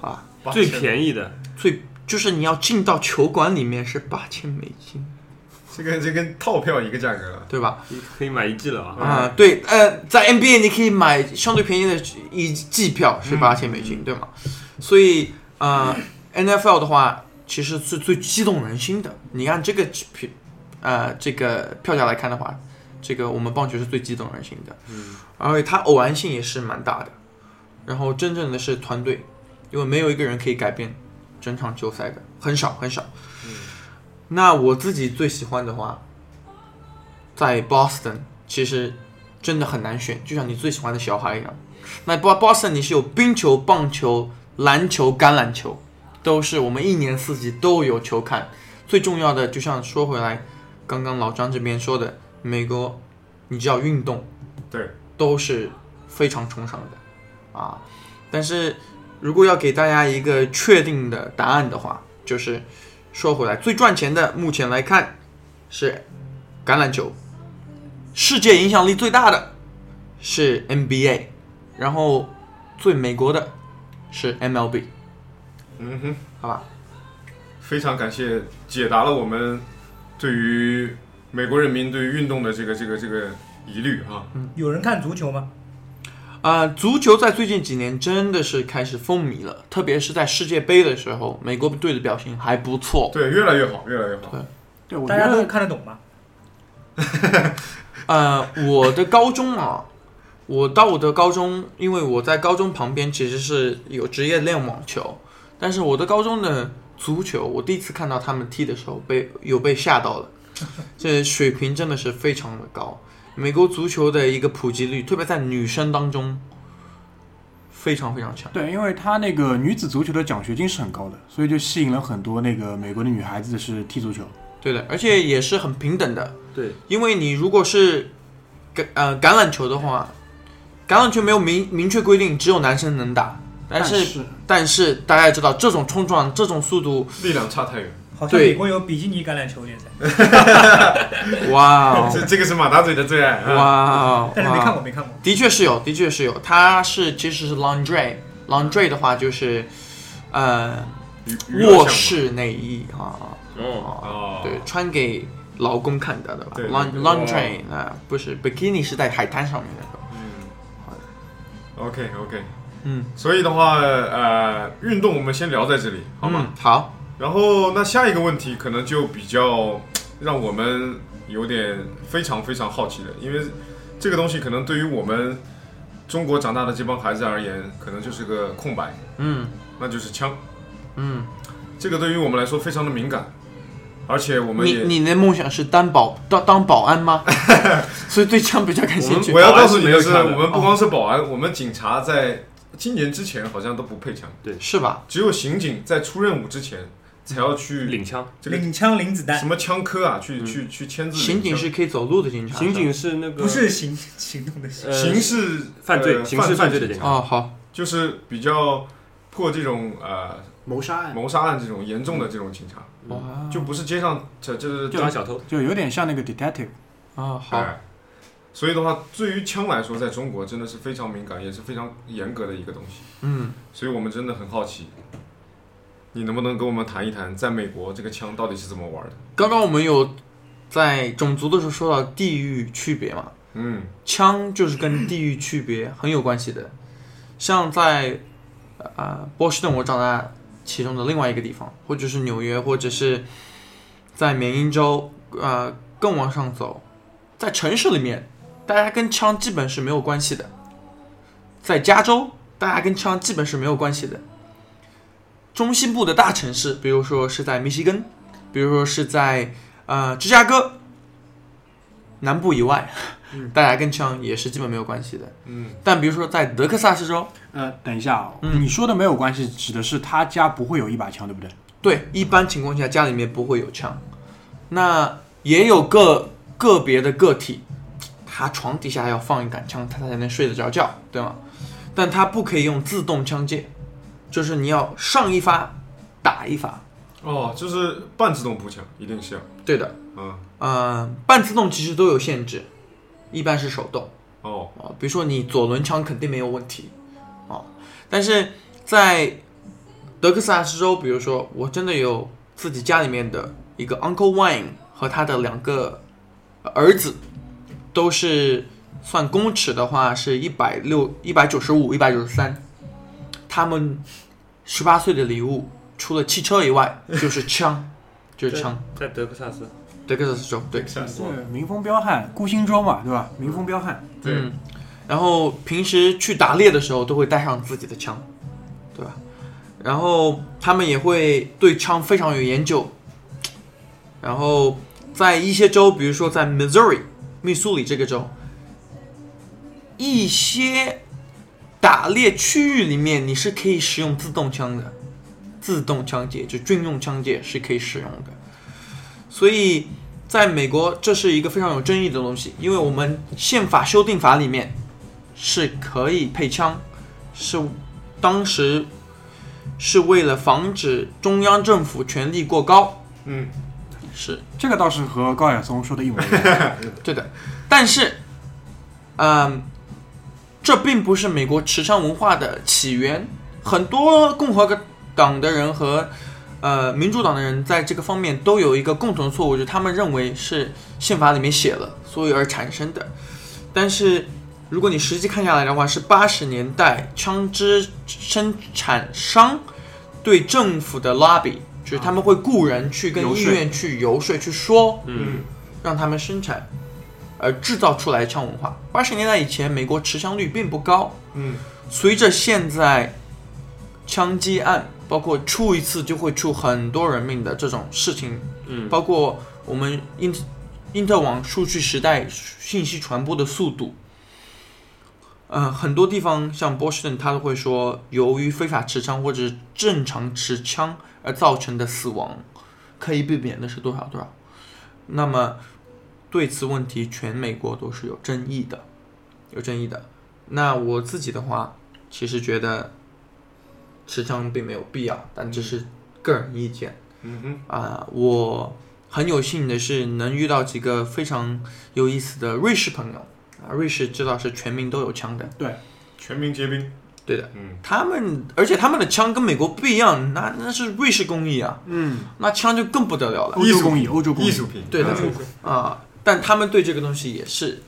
好吧，最便宜的，最就是你要进到球馆里面是八千美金，这个就跟套票一个价格了。对吧？你可以买一季了啊。啊、对，呃，在 NBA 你可以买相对便宜的一季票是八千美金，对吗？所以呃，NFL 的话其实是最激动人心的。你按这个票，呃，这个票价来看的话，这个我们棒球是最激动人心的。嗯，而且它偶然性也是蛮大的。然后真正的是团队，因为没有一个人可以改变整场球赛的，很少很少。那我自己最喜欢的话，在 Boston 其实真的很难选，就像你最喜欢的小孩一样。那 Bo- Boston 你是有冰球、棒球、篮球、橄榄球，都是我们一年四季都有球看。最重要的，就像说回来，刚刚老张这边说的，美国，你只要运动，对，都是非常崇尚的啊。但是如果要给大家一个确定的答案的话，就是说回来，最赚钱的目前来看是橄榄球，世界影响力最大的是 NBA，然后最美国的是 MLB，嗯哼，好吧？非常感谢解答了我们对于美国人民对于运动的这个这个这个疑虑啊。有人看足球吗？啊、足球在最近几年真的是开始风靡了，特别是在世界杯的时候，美国队的表现还不错。对，越来越好，越来越好。对，我大家都觉得看得懂吗？呃，我的高中啊，我到我的高中，因为我在高中旁边其实是有职业练网球，但是我的高中的足球，我第一次看到他们踢的时候被有被吓到了，这水平真的是非常的高。美国足球的一个普及率，特别在女生当中，非常非常强。对，因为他那个女子足球的奖学金是很高的，所以就吸引了很多那个美国的女孩子是踢足球。对的，而且也是很平等的。对，因为你如果是橄呃橄榄球的话，橄榄球没有明明确规定只有男生能打，但是是但是大家也知道这种冲撞、这种速度，力量差太远。好像对美国有比基尼橄榄球联赛，哇哦。这这个是马大嘴的最爱啊。哇哦，但是没看过，没看过。的确是有，的确是有，它是其实是 laundry，laundry 的话就是呃卧室内衣啊。哦，哦，对，穿给老公看的对吧。对对？lin 对 lingerie 啊，不是 bikini 是在海滩上面那个，嗯。好的，OK OK，嗯，所以的话，呃，运动我们先聊在这里，好吗？嗯好，然后那下一个问题可能就比较让我们有点非常非常好奇的，因为这个东西可能对于我们中国长大的这帮孩子而言，可能就是个空白，嗯那就是枪。嗯，这个对于我们来说非常的敏感，而且我们你也你的梦想是当保当当保安吗？所以对枪比较感兴趣们我。要告诉你的是，我们不光是保安，我们警察在今年之前好像都不配枪，对是吧？只有刑警在出任务之前才要去领枪，这个领枪领子弹。什，么枪科啊，去嗯。去去签字刑警是可以走路的警察。刑警是那个不是行行动的刑。呃刑事犯罪呃刑事犯罪的警警察。哦，好，就是比较破这种呃谋杀案。谋杀案这种严重的这种警察，哇，就不是街上这这是就抓小偷，就有点像那个 detective。啊好，哎，所以的话，对于枪来说，在中国真的是非常敏感，也是非常严格的一个东西。嗯，所以我们真的很好奇，你能不能跟我们谈一谈，在美国这个枪到底是怎么玩的？刚刚我们有在种族的时候说到地域区别嘛，嗯枪就是跟地域区别很有关系的。像在呃波士顿，我长大其中的另外一个地方，或者是纽约，或者是在缅因州，呃，更往上走，在城市里面，大家跟枪基本是没有关系的。在加州，大家跟枪基本是没有关系的。中西部的大城市，比如说是在密西根，比如说是在呃芝加哥，南部以外，大家跟枪也是基本没有关系的。嗯，但比如说在德克萨斯州，呃，等一下、哦，嗯你说的没有关系，指的是他家不会有一把枪，对不对？对，一般情况下家里面不会有枪，那也有个个别的个体，他床底下要放一杆枪，他才能睡得着觉，对吗？但他不可以用自动枪械，就是你要上一发打一发，哦，就是半自动步枪，一定是要，对的。嗯，呃，半自动其实都有限制，一般是手动。哦，啊，比如说你左轮枪肯定没有问题，哦，但是在德克萨斯州，比如说我真的有自己家里面的一个 Uncle Wayne 和他的两个儿子，都是算公尺的话是一百六、一百九十五、一百九十三，他们十八岁的礼物除了汽车以外 就是枪，就是枪。在德克萨斯，德克萨斯州对，对，民风彪悍，孤星州嘛，对吧？民风彪悍。对，嗯，然后平时去打猎的时候都会带上自己的枪，对吧？然后他们也会对枪非常有研究。然后在一些州，比如说在 Missouri 密苏里这个州，一些打猎区域里面你是可以使用自动枪的，自动枪械就军用枪械是可以使用的。所以在美国，这是一个非常有争议的东西，因为我们宪法修订法里面是可以配枪，是当时是为了防止中央政府权力过高，嗯，是这个倒是和高晓松说的一模一样。对的。但是，嗯，这并不是美国持枪文化的起源，很多共和党的人和呃民主党的人在这个方面都有一个共同的错误，就是他们认为是宪法里面写了，所以而产生的。但是如果你实际看下来的话，是八十年代枪支生产商对政府的 lobby，就是他们会雇人去跟医院去游说，去说，嗯，让他们生产，而制造出来枪文化。八十年代以前，美国持枪率并不高，嗯，随着现在枪击案，包括出一次就会出很多人命的这种事情，嗯，包括我们因因特网数据时代信息传播的速度，呃，很多地方像波士顿，他都会说，由于非法持枪或者正常持枪而造成的死亡，可以避免的是多少多少。那么对此问题，全美国都是有争议的，有争议的。那我自己的话，其实觉得持枪并没有必要，但这是个人意见。嗯哼，啊、我很有幸的是能遇到几个非常有意思的瑞士朋友啊，瑞士知道是全民都有枪的，对全民皆兵，对的，嗯，他们而且他们的枪跟美国不一样，那那是瑞士工艺啊，嗯，那枪就更不得了了欧洲工艺，欧洲工艺。艺术品，对的嗯啊、但他们对这个东西也是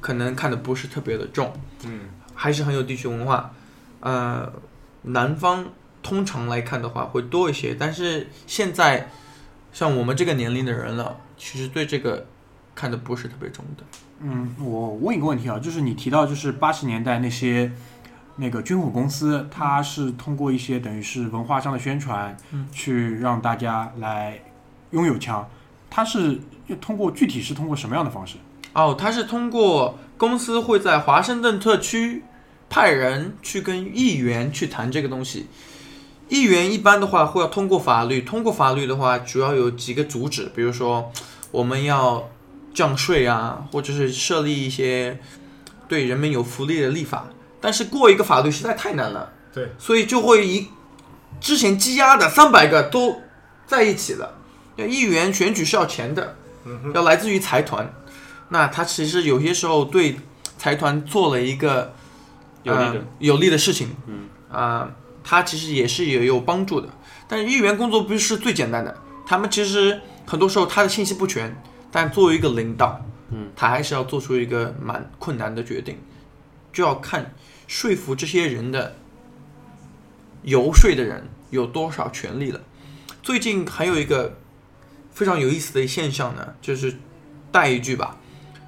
可能看的不是特别的重，嗯，还是很有地区文化。呃，南方通常来看的话会多一些，但是现在像我们这个年龄的人了，其实对这个看的不是特别重的。嗯，我问一个问题啊，就是你提到就是八十年代那些那个军火公司，它是通过一些等于是文化上的宣传，嗯去让大家来拥有枪，它是通过具体是通过什么样的方式？哦，他是通过公司会在华盛顿特区派人去跟议员去谈这个东西。议员一般的话会要通过法律，通过法律的话主要有几个主旨，比如说我们要降税啊，或者是设立一些对人民有福利的立法。但是过一个法律实在太难了，对，所以就会一之前积压的三百个都在一起了。要议员选举是要钱的，要来自于财团。那他其实有些时候对财团做了一个有利的。呃有利的事情，嗯。啊、他其实也是也有帮助的。但是议员工作不是最简单的，他们其实很多时候他的信息不全，但作为一个领导，嗯，他还是要做出一个蛮困难的决定，就要看说服这些人的游说的人有多少权利了。最近还有一个非常有意思的现象呢，就是带一句吧，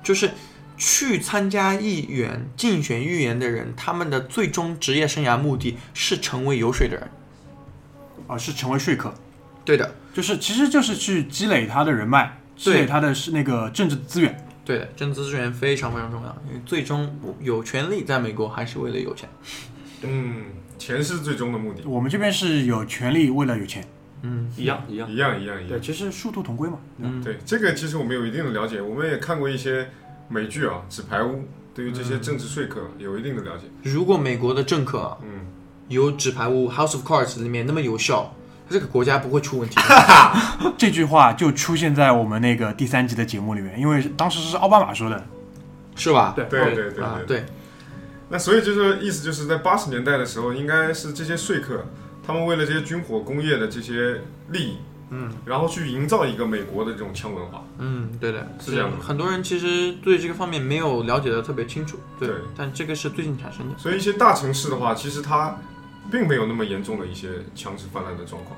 就是去参加议员竞选议员的人，他们的最终职业生涯目的是成为游说的人。啊，是成为说客，对的，就是其实就是去积累他的人脉，积累他的是那个政治资源。对的，政治资源非常非常重要，因为最终有权利在美国还是为了有钱。嗯，钱是最终的目的，我们这边是有权利为了有钱，嗯，一样一样。一样一样一对，样。其实殊途同归嘛。嗯，对，这个其实我们有一定的了解，我们也看过一些美剧啊，《纸牌屋》，对于这些政治说客有一定的了解。如果美国的政客啊嗯，有纸牌屋 House of Cards 里面那么有效，这个国家不会出问题。这句话就出现在我们那个第三集的节目里面，因为当时是奥巴马说的。是吧？对对对对啊，对。对，那所以就是意思就是在八十年代的时候，应该是这些说客，他们为了这些军火工业的这些利益，嗯然后去营造一个美国的这种枪文化。嗯，对的，是这样的很多人其实对这个方面没有了解的特别清楚，对，对但这个是最近产生的。所以一些大城市的话，其实它并没有那么严重的一些枪支泛滥的状况。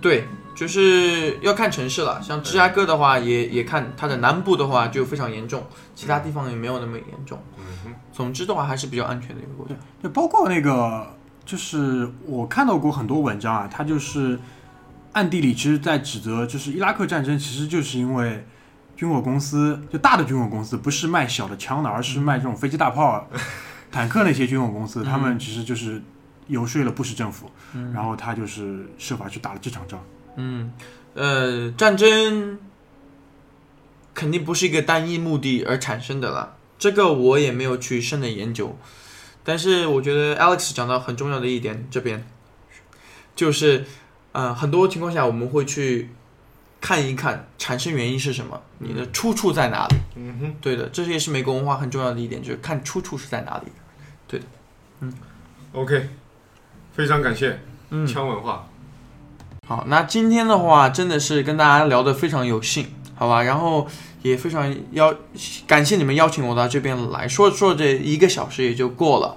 对，就是要看城市了。像芝加哥的话也，也看它的南部的话就非常严重，其他地方也没有那么严重。嗯哼，总之的话，还是比较安全的一个国家。对，包括那个，就是我看到过很多文章啊，他就是暗地里其实在指责，就是伊拉克战争其实就是因为军火公司，就大的军火公司不是卖小的枪的，而是卖这种飞机大炮、坦克那些军火公司，他们其实就是游说了布什政府，然后他就是设法去打了这场仗。嗯，呃，战争肯定不是一个单一目的而产生的了，这个我也没有去深的研究。但是我觉得 Alex 讲到很重要的一点，这边就是，呃，很多情况下我们会去看一看产生原因是什么，你的出处在哪里。嗯哼对的，这也是美国文化很重要的一点，就是看出处是在哪里对的。嗯，OK，非常感谢嗯，枪文化。好，那今天的话真的是跟大家聊得非常有幸，好吧？然后也非常邀感谢你们邀请我到这边来说说这一个小时也就过了。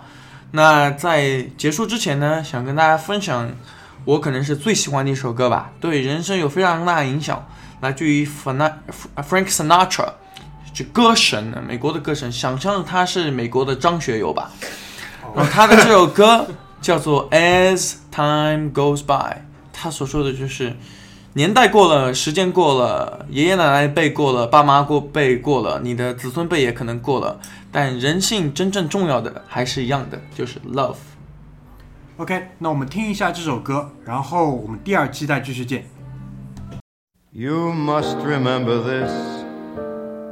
那在结束之前呢，想跟大家分享我可能是最喜欢的一首歌吧，对人生有非常大的影响，来自于 Fana- Frank Sinatra，这歌神呢，美国的歌神，想象他是美国的张学友吧。然后他的这首歌叫做《As Time Goes By》，他所说的就是年代过了，时间过了，爷爷奶奶辈过了，爸妈过辈过了，你的子孙辈也可能过了，但人性真正重要的还是一样的，就是 love。OK，那我们听一下这首歌，然后我们第二期再继续见。You must remember this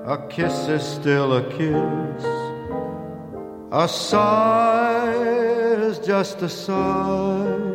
a kiss is still a kiss, a sigh is just a sigh.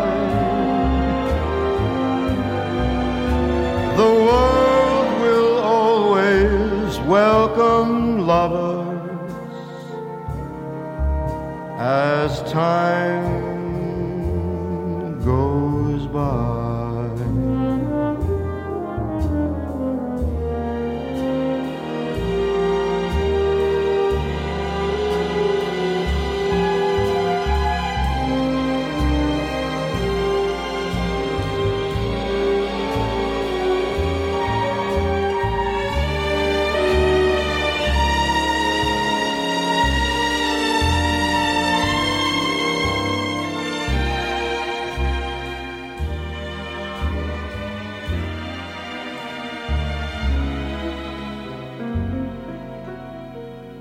The world will always welcome lovers as time goes by.